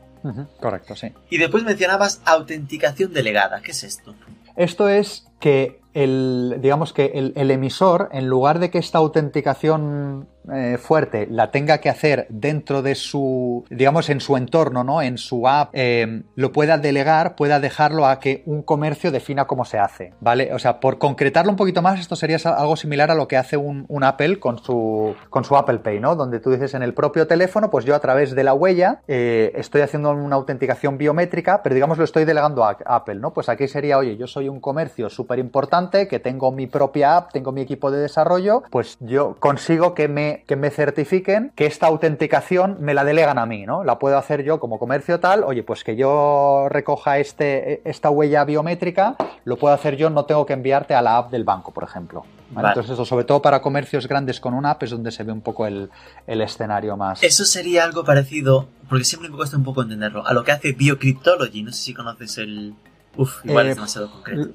Correcto, sí. Y después mencionabas autenticación delegada. ¿Qué es esto? Esto es que el, digamos que el, emisor, en lugar de que esta autenticación eh, fuerte la tenga que hacer dentro de su, digamos, en su entorno, ¿no? En su app, eh, lo pueda delegar, pueda dejarlo a que un comercio defina cómo se hace, ¿vale? O sea, por concretarlo un poquito más, esto sería algo similar a lo que hace un, un Apple con su, con su Apple Pay, ¿no? Donde tú dices en el propio teléfono, pues yo a través de la huella eh, estoy haciendo una autenticación biométrica, pero digamos lo estoy delegando a Apple, ¿no? Pues aquí sería, oye, yo soy un comercio súper importante, que tengo mi propia app, tengo mi equipo de desarrollo, pues yo consigo que me, que me certifiquen que esta autenticación me la delegan a mí, ¿no? La puedo hacer yo como comercio tal, oye, pues que yo recoja este, esta huella biométrica, lo puedo hacer yo, no tengo que enviarte a la app del banco, por ejemplo. ¿vale? Vale. Entonces, eso, sobre todo para comercios grandes con una app, es donde se ve un poco el, el escenario más. Eso sería algo parecido, porque siempre me cuesta un poco entenderlo, a lo que hace Biocryptology. No sé si conoces el... Uf, igual Eh, es demasiado concreto.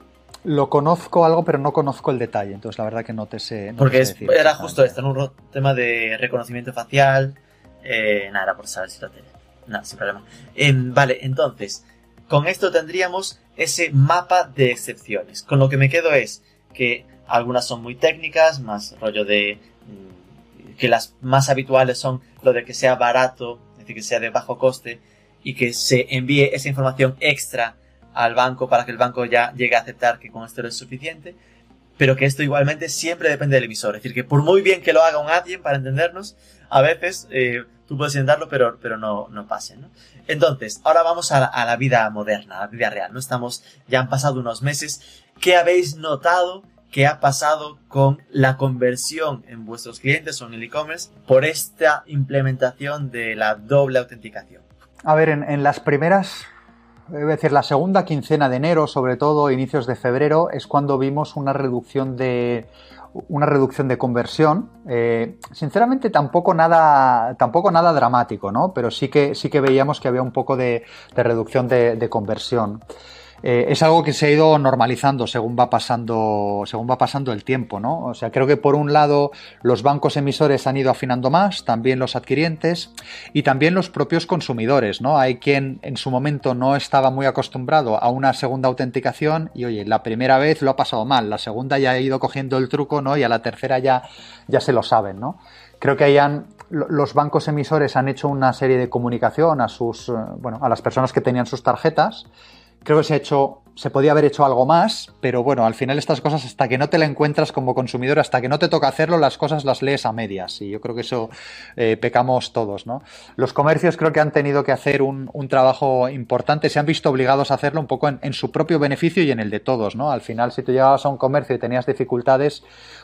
Lo conozco algo, pero no conozco el detalle, entonces la verdad que no te sé. no Porque te sé decir era justo esto, en un tema de reconocimiento facial. Eh, nada, era por saber si lo tenía. Nada, sin problema. Em, vale, entonces, con esto tendríamos ese mapa de excepciones. Con lo que me quedo es que algunas son muy técnicas, más rollo de... mm, que las más habituales son lo de que sea barato, es decir, que sea de bajo coste y que se envíe esa información extra al banco para que el banco ya llegue a aceptar que con esto es suficiente, pero que esto igualmente siempre depende del emisor. Es decir, que por muy bien que lo haga un alguien para entendernos, a veces eh, tú puedes intentarlo, pero, pero no, no pase. ¿no? Entonces, ahora vamos a la, a la vida moderna, a la vida real. No estamos, ya han pasado unos meses. ¿Qué habéis notado que ha pasado con la conversión en vuestros clientes o en el e-commerce por esta implementación de la doble autenticación? A ver, en, en las primeras es decir, la segunda quincena de enero, sobre todo inicios de febrero, es cuando vimos una reducción de una reducción de conversión. Eh, sinceramente, tampoco nada, tampoco nada dramático, ¿no? Pero sí que, sí que veíamos que había un poco de, de reducción de, de conversión. Eh, es algo que se ha ido normalizando según va pasando según va pasando el tiempo, ¿no? O sea, creo que por un lado los bancos emisores han ido afinando más, también los adquirientes y también los propios consumidores, ¿no? Hay quien en su momento no estaba muy acostumbrado a una segunda autenticación y oye, la primera vez lo ha pasado mal, la segunda ya ha ido cogiendo el truco, ¿no? Y a la tercera ya ya se lo saben, ¿no? Creo que hayan los bancos emisores han hecho una serie de comunicación a sus, eh, bueno, a las personas que tenían sus tarjetas creo que se ha hecho, se podía haber hecho algo más, pero bueno, al final estas cosas, hasta que no te la encuentras como consumidor, hasta que no te toca hacerlo, las cosas las lees a medias. Y yo creo que eso eh, pecamos todos, ¿no? Los comercios creo que han tenido que hacer un, trabajo importante, se han visto obligados a hacerlo un poco en, su propio beneficio y en el de todos, ¿no? Al final, si tú llegabas a un comercio y tenías dificultades,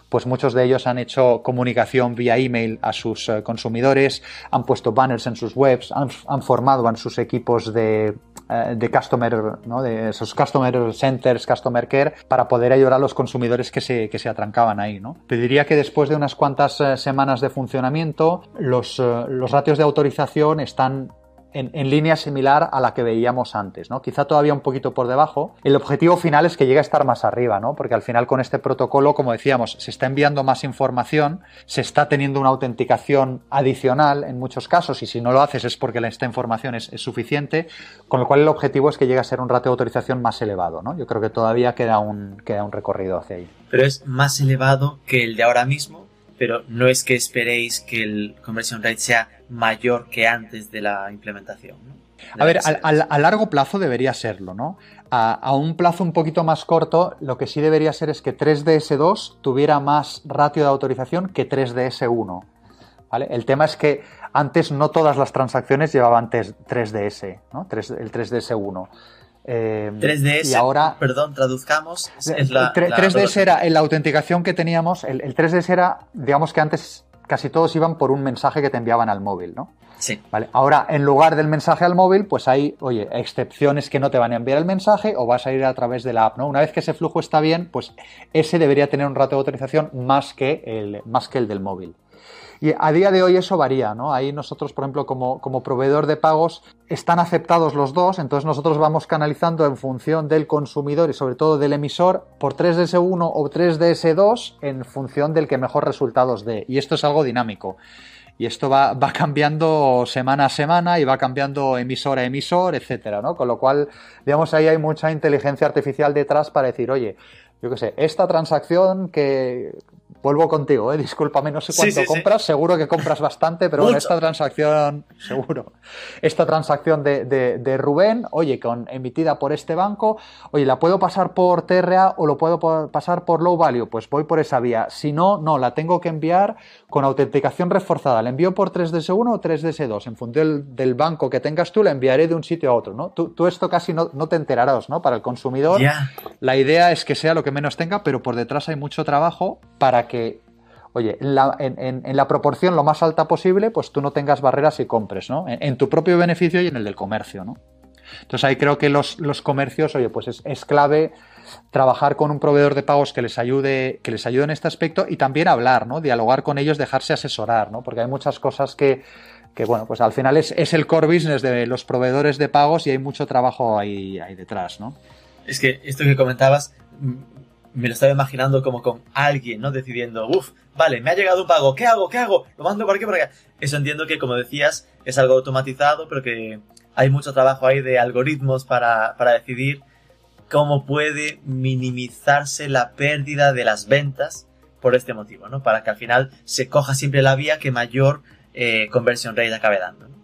pues muchos de ellos han hecho comunicación vía email a sus eh, consumidores, han puesto banners en sus webs, han, han formado en sus equipos de, de customer, ¿no? de esos customer centers, customer care, para poder ayudar a los consumidores que se, que se atrancaban ahí. ¿no? Te diría que después de unas cuantas eh, semanas de funcionamiento, los, eh, los ratios de autorización están en, línea similar a la que veíamos antes, ¿no? Quizá todavía un poquito por debajo. El objetivo final es que llegue a estar más arriba, ¿no? Porque al final con este protocolo, como decíamos, se está enviando más información, se está teniendo una autenticación adicional en muchos casos y si no lo haces es porque esta información es, es suficiente, con lo cual el objetivo es que llegue a ser un ratio de autorización más elevado, ¿no? Yo creo que todavía queda un, queda un recorrido hacia ahí. Pero es más elevado que el de ahora mismo, pero no es que esperéis que el conversion rate sea mayor que antes de la implementación. ¿no? A ver, a, a, a, largo plazo debería serlo, ¿no? A, a, un plazo un poquito más corto, lo que sí debería ser es que 3DS2 tuviera más ratio de autorización que 3DS1. ¿vale? El tema es que antes no todas las transacciones llevaban 3DS, ¿no? 3, el 3DS1. Eh, 3DS, y ahora, perdón, traduzcamos. Es la, 3, la, 3DS era la autenticación que teníamos. El, el 3DS era, digamos que antes casi todos iban por un mensaje que te enviaban al móvil, ¿no? Sí. Vale. Ahora, en lugar del mensaje al móvil, pues hay, oye, excepciones que no te van a enviar el mensaje o vas a ir a través de la app, ¿no? Una vez que ese flujo está bien, pues ese debería tener un rato de autorización más que el, más que el del móvil. Y a día de hoy eso varía, ¿no? Ahí nosotros, por ejemplo, como, como proveedor de pagos, están aceptados los dos, entonces nosotros vamos canalizando en función del consumidor y sobre todo del emisor por 3DS1 o 3DS2 en función del que mejor resultados dé. Y esto es algo dinámico. Y esto va, va, cambiando semana a semana y va cambiando emisor a emisor, etcétera, ¿no? Con lo cual, digamos, ahí hay mucha inteligencia artificial detrás para decir, oye, yo qué sé, esta transacción que vuelvo contigo, ¿eh? discúlpame, no sé cuánto sí, sí, compras, sí. seguro que compras bastante, pero bueno, esta transacción, seguro, esta transacción de, de, de, Rubén, oye, con, emitida por este banco, oye, ¿la puedo pasar por TRA o lo puedo por, pasar por Low Value? Pues voy por esa vía. Si no, no, la tengo que enviar con autenticación reforzada. ¿La envío por 3DS1 o 3DS2? En función del, del, banco que tengas tú, la enviaré de un sitio a otro, ¿no? Tú, tú esto casi no, no, te enterarás, ¿no? Para el consumidor, yeah. la idea es que sea lo que menos tenga, pero por detrás hay mucho trabajo para que oye, en en la, proporción lo más alta posible, pues tú no tengas barreras y compres, ¿no? En, en, tu propio beneficio y en el del comercio, ¿no? Entonces ahí creo que los, los comercios, oye, pues es, es, clave trabajar con un proveedor de pagos que les ayude, que les ayude en este aspecto y también hablar, ¿no? Dialogar con ellos, dejarse asesorar, ¿no? Porque hay muchas cosas que, que bueno, pues al final es, es el core business de los proveedores de pagos y hay mucho trabajo ahí, ahí detrás, ¿no? Es que esto que comentabas me lo estaba imaginando como con alguien, ¿no? Decidiendo, uff, vale, me ha llegado un pago, ¿qué hago? ¿Qué hago? Lo mando por aquí, por acá. Eso entiendo que, como decías, es algo automatizado, pero que hay mucho trabajo ahí de algoritmos para, para decidir cómo puede minimizarse la pérdida de las ventas por este motivo, ¿no? Para que al final se coja siempre la vía que mayor eh, conversión rate acabe dando. ¿no?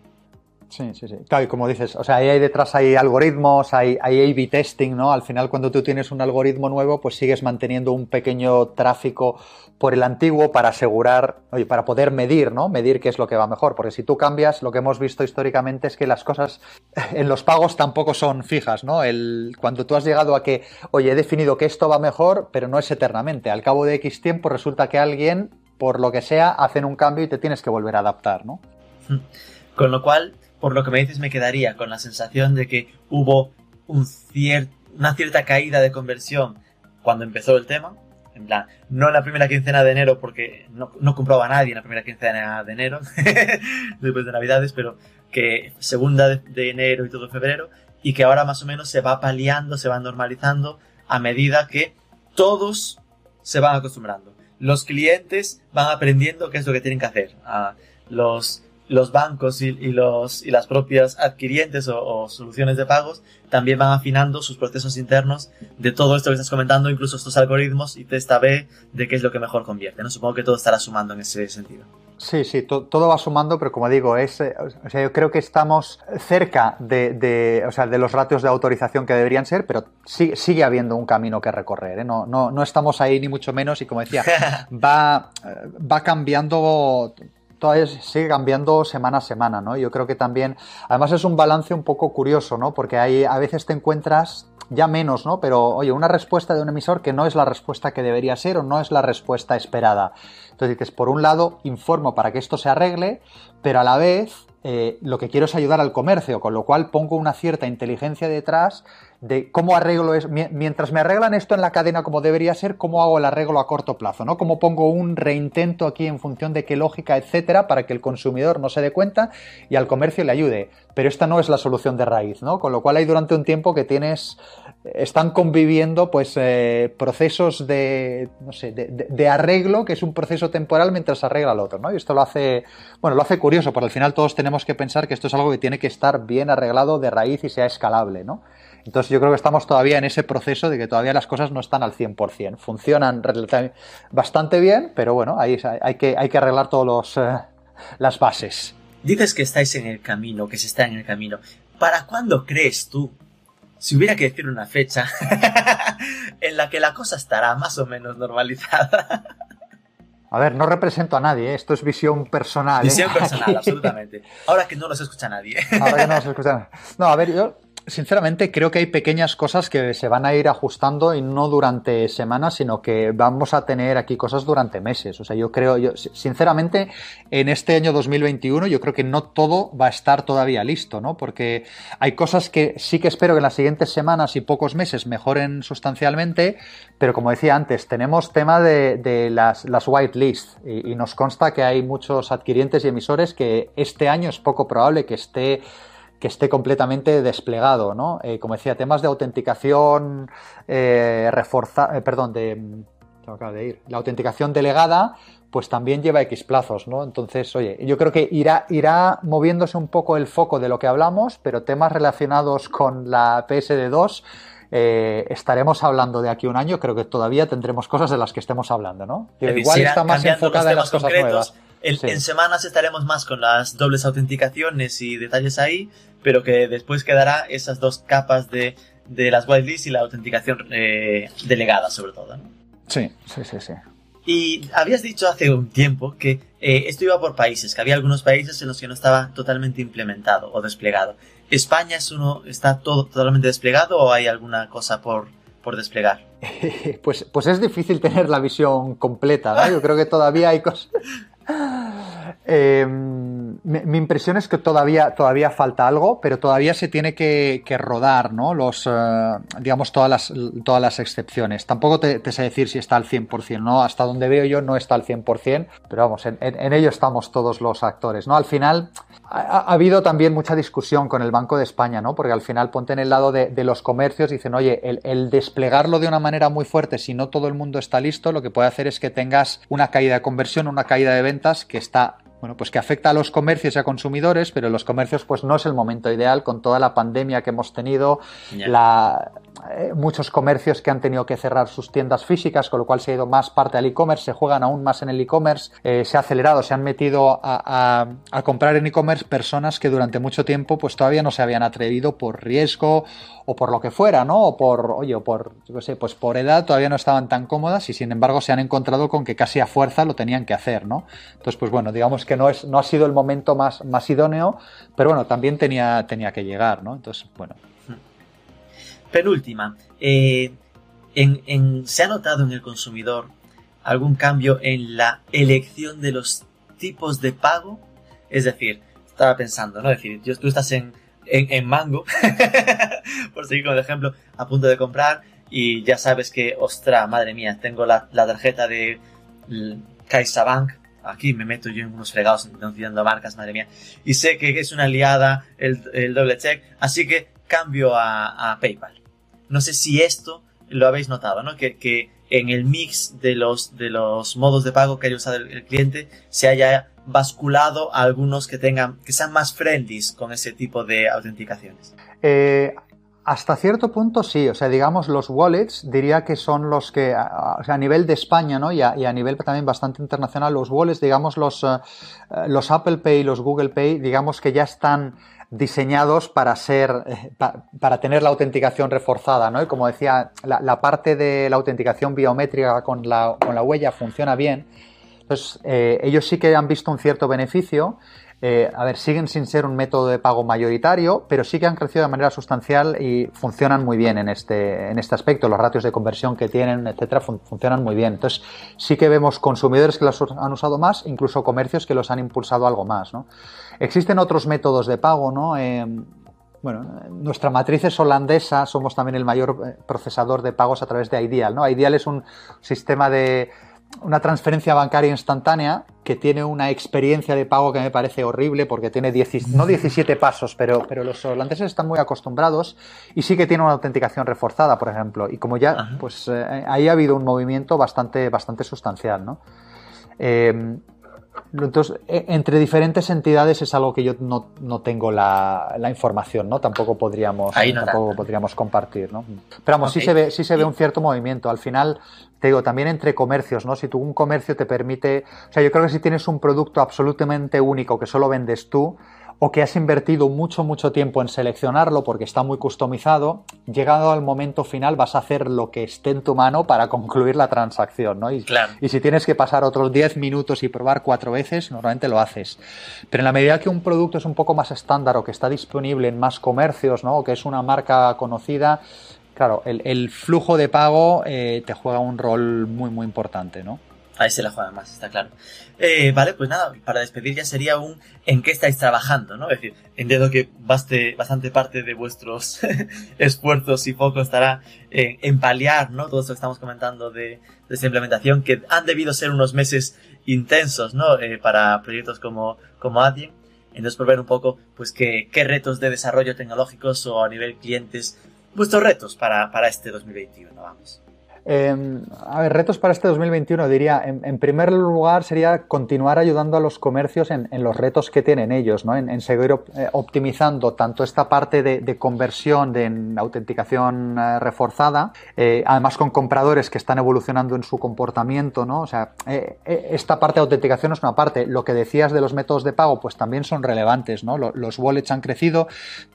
Sí, sí, sí. Claro, y como dices, o sea, ahí hay detrás hay algoritmos, hay, A-B testing, ¿no? Al final, cuando tú tienes un algoritmo nuevo, pues sigues manteniendo un pequeño tráfico por el antiguo para asegurar, oye, para poder medir, ¿no? Medir qué es lo que va mejor. Porque si tú cambias, lo que hemos visto históricamente es que las cosas en los pagos tampoco son fijas, ¿no? El, cuando tú has llegado a que, oye, he definido que esto va mejor, pero no es eternamente. Al cabo de X tiempo resulta que alguien, por lo que sea, hacen un cambio y te tienes que volver a adaptar, ¿no? Con lo cual, por lo que me dices, me quedaría con la sensación de que hubo un una cierta caída de conversión cuando empezó el tema. En plan, no en la primera quincena de enero, porque no, compraba nadie en la primera quincena de enero, después de Navidades, pero que segunda de, enero y todo febrero, y que ahora más o menos se va paliando, se va normalizando a medida que todos se van acostumbrando. Los clientes van aprendiendo qué es lo que tienen que hacer. Ah, los los bancos y, los, y las propias adquirientes o, soluciones de pagos también van afinando sus procesos internos de todo esto que estás comentando, incluso estos algoritmos y testa B de qué es lo que mejor convierte. ¿no? Supongo que todo estará sumando en ese sentido. Sí, sí, todo va sumando, pero como digo, es, eh, o sea, yo creo que estamos cerca de, de, o sea, de los ratios de autorización que deberían ser, pero sigue, sigue habiendo un camino que recorrer. ¿eh? No, no, no estamos ahí ni mucho menos y como decía, va, va cambiando todavía sigue cambiando semana a semana, ¿no? Yo creo que también, además es un balance un poco curioso, ¿no? Porque hay, a veces te encuentras ya menos, ¿no? Pero, oye, una respuesta de un emisor que no es la respuesta que debería ser o no es la respuesta esperada. Entonces dices, por un lado, informo para que esto se arregle, pero a la vez eh, lo que quiero es ayudar al comercio, con lo cual pongo una cierta inteligencia detrás de cómo arreglo es, mientras me arreglan esto en la cadena como debería ser, cómo hago el arreglo a corto plazo, ¿no? Cómo pongo un reintento aquí en función de qué lógica, etcétera, para que el consumidor no se dé cuenta y al comercio le ayude. Pero esta no es la solución de raíz, ¿no? Con lo cual hay durante un tiempo que tienes, están conviviendo, pues, eh, procesos de, no sé, de, arreglo, que es un proceso temporal mientras arregla el otro, ¿no? Y esto lo hace, bueno, lo hace curioso, porque al final todos tenemos que pensar que esto es algo que tiene que estar bien arreglado de raíz y sea escalable, ¿no? Entonces yo creo que estamos todavía en ese proceso de que todavía las cosas no están al 100%. Funcionan bastante bien, pero bueno, hay, hay, que, hay que arreglar todas eh, las bases. Dices que estáis en el camino, que se está en el camino. ¿Para cuándo crees tú, si hubiera que decir una fecha, en la que la cosa estará más o menos normalizada? A ver, no represento a nadie, ¿eh? esto es visión personal. ¿eh? Visión personal, absolutamente. Ahora que no nos escucha nadie. Ahora que no nos escucha nadie. No, a ver, yo sinceramente creo que hay pequeñas cosas que se van a ir ajustando y no durante semanas, sino que vamos a tener aquí cosas durante meses. O sea, yo creo, yo, sinceramente, en este año 2021 yo creo que no todo va a estar todavía listo, ¿no? Porque hay cosas que sí que espero que en las siguientes semanas y pocos meses mejoren sustancialmente, pero como decía antes, tenemos tema de, las, las white lists y nos consta que hay muchos adquirientes y emisores que este año es poco probable que esté que esté completamente desplegado, ¿no? Eh, como decía, temas de autenticación eh, reforzada, eh, perdón, de, de ir, la autenticación delegada, pues también lleva X plazos, ¿no? Entonces, oye, yo creo que irá, irá moviéndose un poco el foco de lo que hablamos, pero temas relacionados con la PSD2 estaremos hablando de aquí un año, creo que todavía tendremos cosas de las que estemos hablando, ¿no? igual está más enfocada en las cosas nuevas. En, semanas estaremos más con las dobles autenticaciones y detalles ahí, pero que después quedará esas dos capas de, de las whitelists y la autenticación eh, delegada, sobre todo. ¿no? Sí, sí, sí, sí. Y habías dicho hace un tiempo que eh, esto iba por países, que había algunos países en los que no estaba totalmente implementado o desplegado. ¿España es uno, está todo totalmente desplegado o hay alguna cosa por, por desplegar? pues, pues es difícil tener la visión completa, ¿no? Yo creo que todavía hay cosas. Eh, mi, impresión es que todavía, todavía falta algo, pero todavía se tiene que, rodar, ¿no? Los, eh, digamos, todas las, todas las excepciones. Tampoco te, sé decir si está al 100%, ¿no? Hasta donde veo yo no está al 100%, pero vamos, en, ello estamos todos los actores, ¿no? Al final ha, habido también mucha discusión con el Banco de España, ¿no? Porque al final ponte en el lado de, los comercios, dicen, oye, el, el desplegarlo de una manera muy fuerte, si no todo el mundo está listo, lo que puede hacer es que tengas una caída de conversión, una caída de ventas que está bueno, pues que afecta a los comercios y a consumidores, pero los comercios pues no es el momento ideal con toda la pandemia que hemos tenido, la, eh, muchos comercios que han tenido que cerrar sus tiendas físicas, con lo cual se ha ido más parte al e-commerce, se juegan aún más en el e-commerce, eh, se ha acelerado, se han metido a, comprar en e-commerce personas que durante mucho tiempo pues todavía no se habían atrevido por riesgo o por lo que fuera, ¿no? O por, oye, por, yo sé, pues por edad todavía no estaban tan cómodas y sin embargo se han encontrado con que casi a fuerza lo tenían que hacer, ¿no? Entonces, pues bueno, digamos que no, es, no ha sido el momento más, más idóneo, pero bueno, también tenía, tenía que llegar, ¿no? Entonces, bueno. Penúltima, eh, en, ¿se ha notado en el consumidor algún cambio en la elección de los tipos de pago? Es decir, estaba pensando, ¿no? Es decir, tú estás en, en, Mango, por seguir con el ejemplo, a punto de comprar y ya sabes que, ostra, madre mía, tengo la, tarjeta de CaixaBank, aquí me meto yo en unos fregados denunciando marcas, madre mía, y sé que es una aliada el, el doble check, así que cambio a, a, PayPal. No sé si esto lo habéis notado, ¿no? Que, que, en el mix de los, de los modos de pago que haya usado el, cliente se haya basculado a algunos que tengan, que sean más friendly con ese tipo de autenticaciones. Eh, hasta cierto punto sí, o sea, digamos, los wallets diría que son los que, a nivel de España, ¿no? Y a, nivel también bastante internacional, los wallets, digamos, los, eh, los Apple Pay, los Google Pay, digamos que ya están diseñados para ser, eh, para tener la autenticación reforzada, ¿no? Y como decía, la, parte de la autenticación biométrica con la, con la huella funciona bien. Entonces, eh, ellos sí que han visto un cierto beneficio eh, a ver, siguen sin ser un método de pago mayoritario, pero sí que han crecido de manera sustancial y funcionan muy bien en este, en este aspecto. Los ratios de conversión que tienen, etcétera, funcionan muy bien. Entonces, sí que vemos consumidores que los han usado más, incluso comercios que los han impulsado algo más. ¿no? Existen otros métodos de pago, ¿no? Eh, bueno, nuestra matriz es holandesa, somos también el mayor eh, procesador de pagos a través de Ideal, ¿no? Ideal es un sistema de una transferencia bancaria instantánea que tiene una experiencia de pago que me parece horrible porque tiene no 17 pasos, pero, pero los holandeses están muy acostumbrados y sí que tiene una autenticación reforzada, por ejemplo. Y como ya, pues eh, ahí ha habido un movimiento bastante, bastante sustancial, ¿no? Eh, entonces, e, entre diferentes entidades es algo que yo no, tengo la, información, ¿no? Tampoco podríamos, tampoco podríamos compartir, ¿no? Pero vamos, sí se ve, sí se ve un cierto movimiento. Al final, te digo, también entre comercios, ¿no? Si tú un comercio te permite, o sea, yo creo que si tienes un producto absolutamente único que solo vendes tú, o que has invertido mucho, mucho tiempo en seleccionarlo porque está muy customizado, llegado al momento final vas a hacer lo que esté en tu mano para concluir la transacción, ¿no? Y, y si tienes que pasar otros 10 minutos y probar cuatro veces, normalmente lo haces. Pero en la medida que un producto es un poco más estándar o que está disponible en más comercios, ¿no? O que es una marca conocida, claro, el, flujo de pago eh, te juega un rol muy, muy importante, ¿no? Ahí se la juegan más, está claro. Eh, vale, pues nada, para despedir ya sería un en qué estáis trabajando, ¿no? Es decir, entiendo que bastante parte de vuestros esfuerzos y foco estará en, paliar, ¿no? Todo esto que estamos comentando de, de esta implementación, que han debido ser unos meses intensos, ¿no? Eh, para proyectos como, como Adyen. Entonces, por ver un poco, pues, qué, qué retos de desarrollo tecnológicos o a nivel clientes, vuestros retos para, para este 2021, vamos. Em, a ver, retos para este 2021, diría, en, primer lugar sería continuar ayudando a los comercios en, los retos que tienen ellos, ¿no? en, seguir eh, optimizando tanto esta parte de, conversión, de autenticación eh, reforzada, eh, además con compradores que están evolucionando en su comportamiento, ¿no? O sea, esta parte de autenticación es una parte. Lo que decías de los métodos de pago, pues también son relevantes, ¿no? Los wallets han crecido,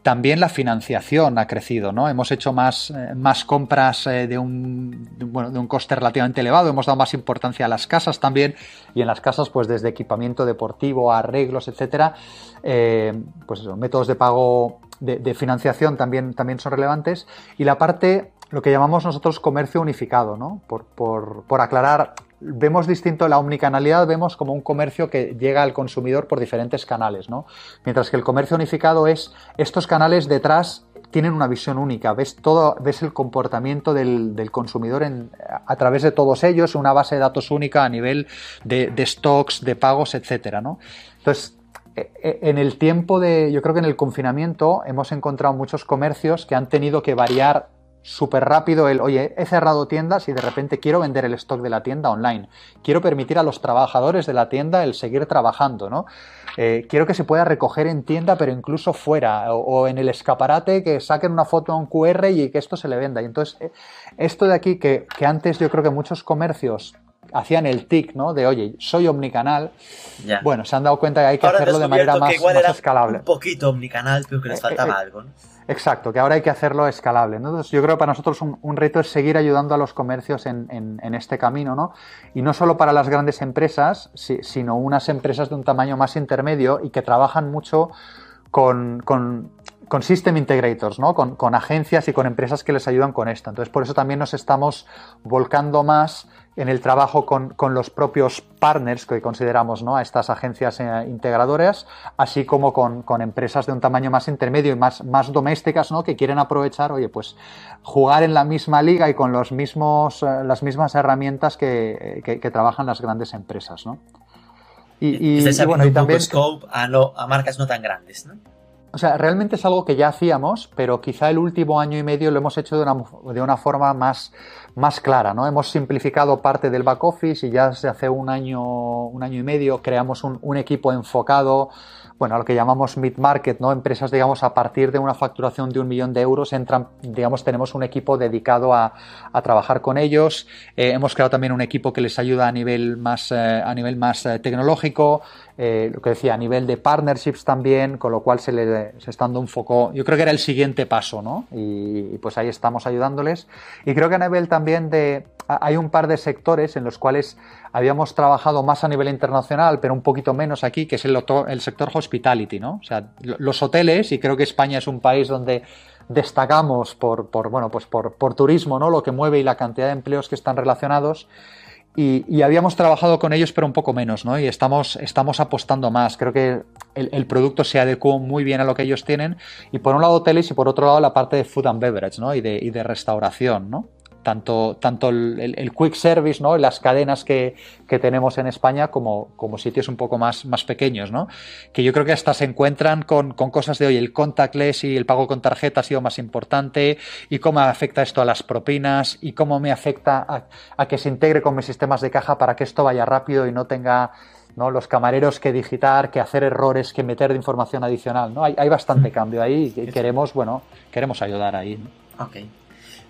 también la financiación ha crecido, ¿no? Hemos hecho más, más compras de un bueno, de un coste relativamente elevado. Hemos dado más importancia a las casas también y en las casas, pues desde equipamiento deportivo, arreglos, etcétera, eh, pues eso, métodos de pago de, financiación también, también son relevantes. Y la parte, lo que llamamos nosotros comercio unificado, ¿no? Por, por, por aclarar, vemos distinto la omnicanalidad, vemos como un comercio que llega al consumidor por diferentes canales, ¿no? Mientras que el comercio unificado es estos canales detrás tienen una visión única, ves todo, ves el comportamiento del, consumidor en, a través de todos ellos, una base de datos única a nivel de, stocks, de pagos, etcétera, ¿no? Entonces, e, e, en el tiempo de, yo creo que en el confinamiento hemos encontrado muchos comercios que han tenido que variar súper rápido el, oye, he cerrado tiendas y de repente quiero vender el stock de la tienda online. Quiero permitir a los trabajadores de la tienda el seguir trabajando, ¿no? Eh, quiero que se pueda recoger en tienda, pero incluso fuera, o, en el escaparate, que saquen una foto a un QR y que esto se le venda. Y entonces, eh, esto de aquí, que, que antes yo creo que muchos comercios hacían el tic, ¿no? De, oye, soy omnicanal. Bueno, se han dado cuenta que hay que hacerlo de manera más, escalable. Un poquito omnicanal, pero que les eh, faltaba algo, ¿no? Exacto, que ahora hay que hacerlo escalable. Entonces, yo creo que para nosotros un, reto es seguir ayudando a los comercios en, este camino, ¿no? Y no solo para las grandes empresas, sino unas empresas de un tamaño más intermedio y que trabajan mucho con, con, system integrators, ¿no? Con, con, agencias y con empresas que les ayudan con esto. Entonces, por eso también nos estamos volcando más en el trabajo con, los propios partners que consideramos ¿no? a estas agencias eh, integradoras, así como con, empresas de un tamaño más intermedio y más, más domésticas ¿no? que quieren aprovechar, oye, pues jugar en la misma liga y con los mismos, eh, las mismas herramientas que, trabajan las grandes empresas. ¿no? Y, y, bueno, y también... scope a, a marcas no tan grandes, ¿no? O sea, realmente es algo que ya hacíamos, pero quizá el último año y medio lo hemos hecho de una, de una forma más, más clara, ¿no? Hemos simplificado parte del back office y ya desde hace un año, un año y medio creamos un, un equipo enfocado bueno, a lo que llamamos mid-market, ¿no? Empresas, digamos, a partir de una facturación de un millón de euros entran, digamos, tenemos un equipo dedicado a, trabajar con ellos. Eh, hemos creado también un equipo que les ayuda a nivel más, eh, a nivel más eh, tecnológico, lo que decía, a nivel de partnerships también, con lo cual se le se está dando un foco, yo creo que era el siguiente paso, ¿no? Y, y pues ahí estamos ayudándoles. Y creo que a nivel también de, hay un par de sectores en los cuales habíamos trabajado más a nivel internacional, pero un poquito menos aquí, que es el, el sector hospitality, ¿no? O sea, los hoteles, y creo que España es un país donde destacamos por, por bueno, pues por, por, turismo, ¿no? Lo que mueve y la cantidad de empleos que están relacionados. Y, habíamos trabajado con ellos, pero un poco menos, ¿no? Y estamos, estamos apostando más. Creo que el, producto se adecuó muy bien a lo que ellos tienen. Y por un lado hoteles y por otro lado la parte de food and beverage, ¿no? Y de, y de restauración, ¿no? Tanto, tanto el, quick service, ¿no? las cadenas que, tenemos en España como, como, sitios un poco más, más pequeños, ¿no? que yo creo que hasta se encuentran con, cosas de hoy, el contactless y el pago con tarjeta ha sido más importante y cómo afecta esto a las propinas y cómo me afecta a, que se integre con mis sistemas de caja para que esto vaya rápido y no tenga ¿no? los camareros que digitar, que hacer errores, que meter de información adicional. ¿no? Hay, hay bastante cambio ahí y queremos, bueno, queremos ayudar ahí.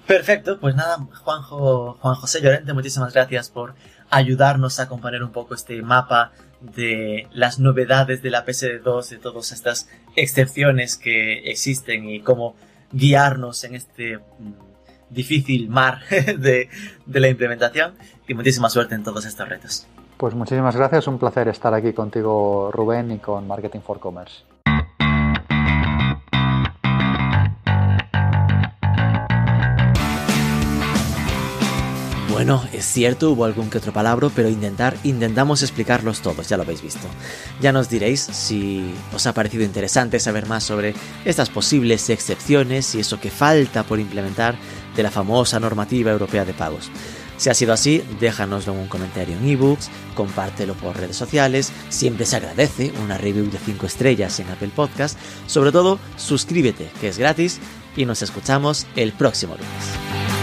Perfecto, pues nada, Juanjo, Juan José Llorente, muchísimas gracias por ayudarnos a componer un poco este mapa de las novedades de la PSD2, de todas estas excepciones que existen y cómo guiarnos en este mm, difícil mar de, de la implementación. Y muchísima suerte en todos estos retos. Pues muchísimas gracias, un placer estar aquí contigo Rubén y con Marketing for Commerce. Bueno, es cierto, hubo algún que otro palabra, pero intentar, intentamos explicarlos todos, ya lo habéis visto. Ya nos diréis si os ha parecido interesante saber más sobre estas posibles excepciones y eso que falta por implementar de la famosa normativa europea de pagos. Si ha sido así, déjanoslo en un comentario en ebooks, compártelo por redes sociales, siempre se agradece una review de 5 estrellas en Apple Podcast, sobre todo suscríbete, que es gratis, y nos escuchamos el próximo lunes.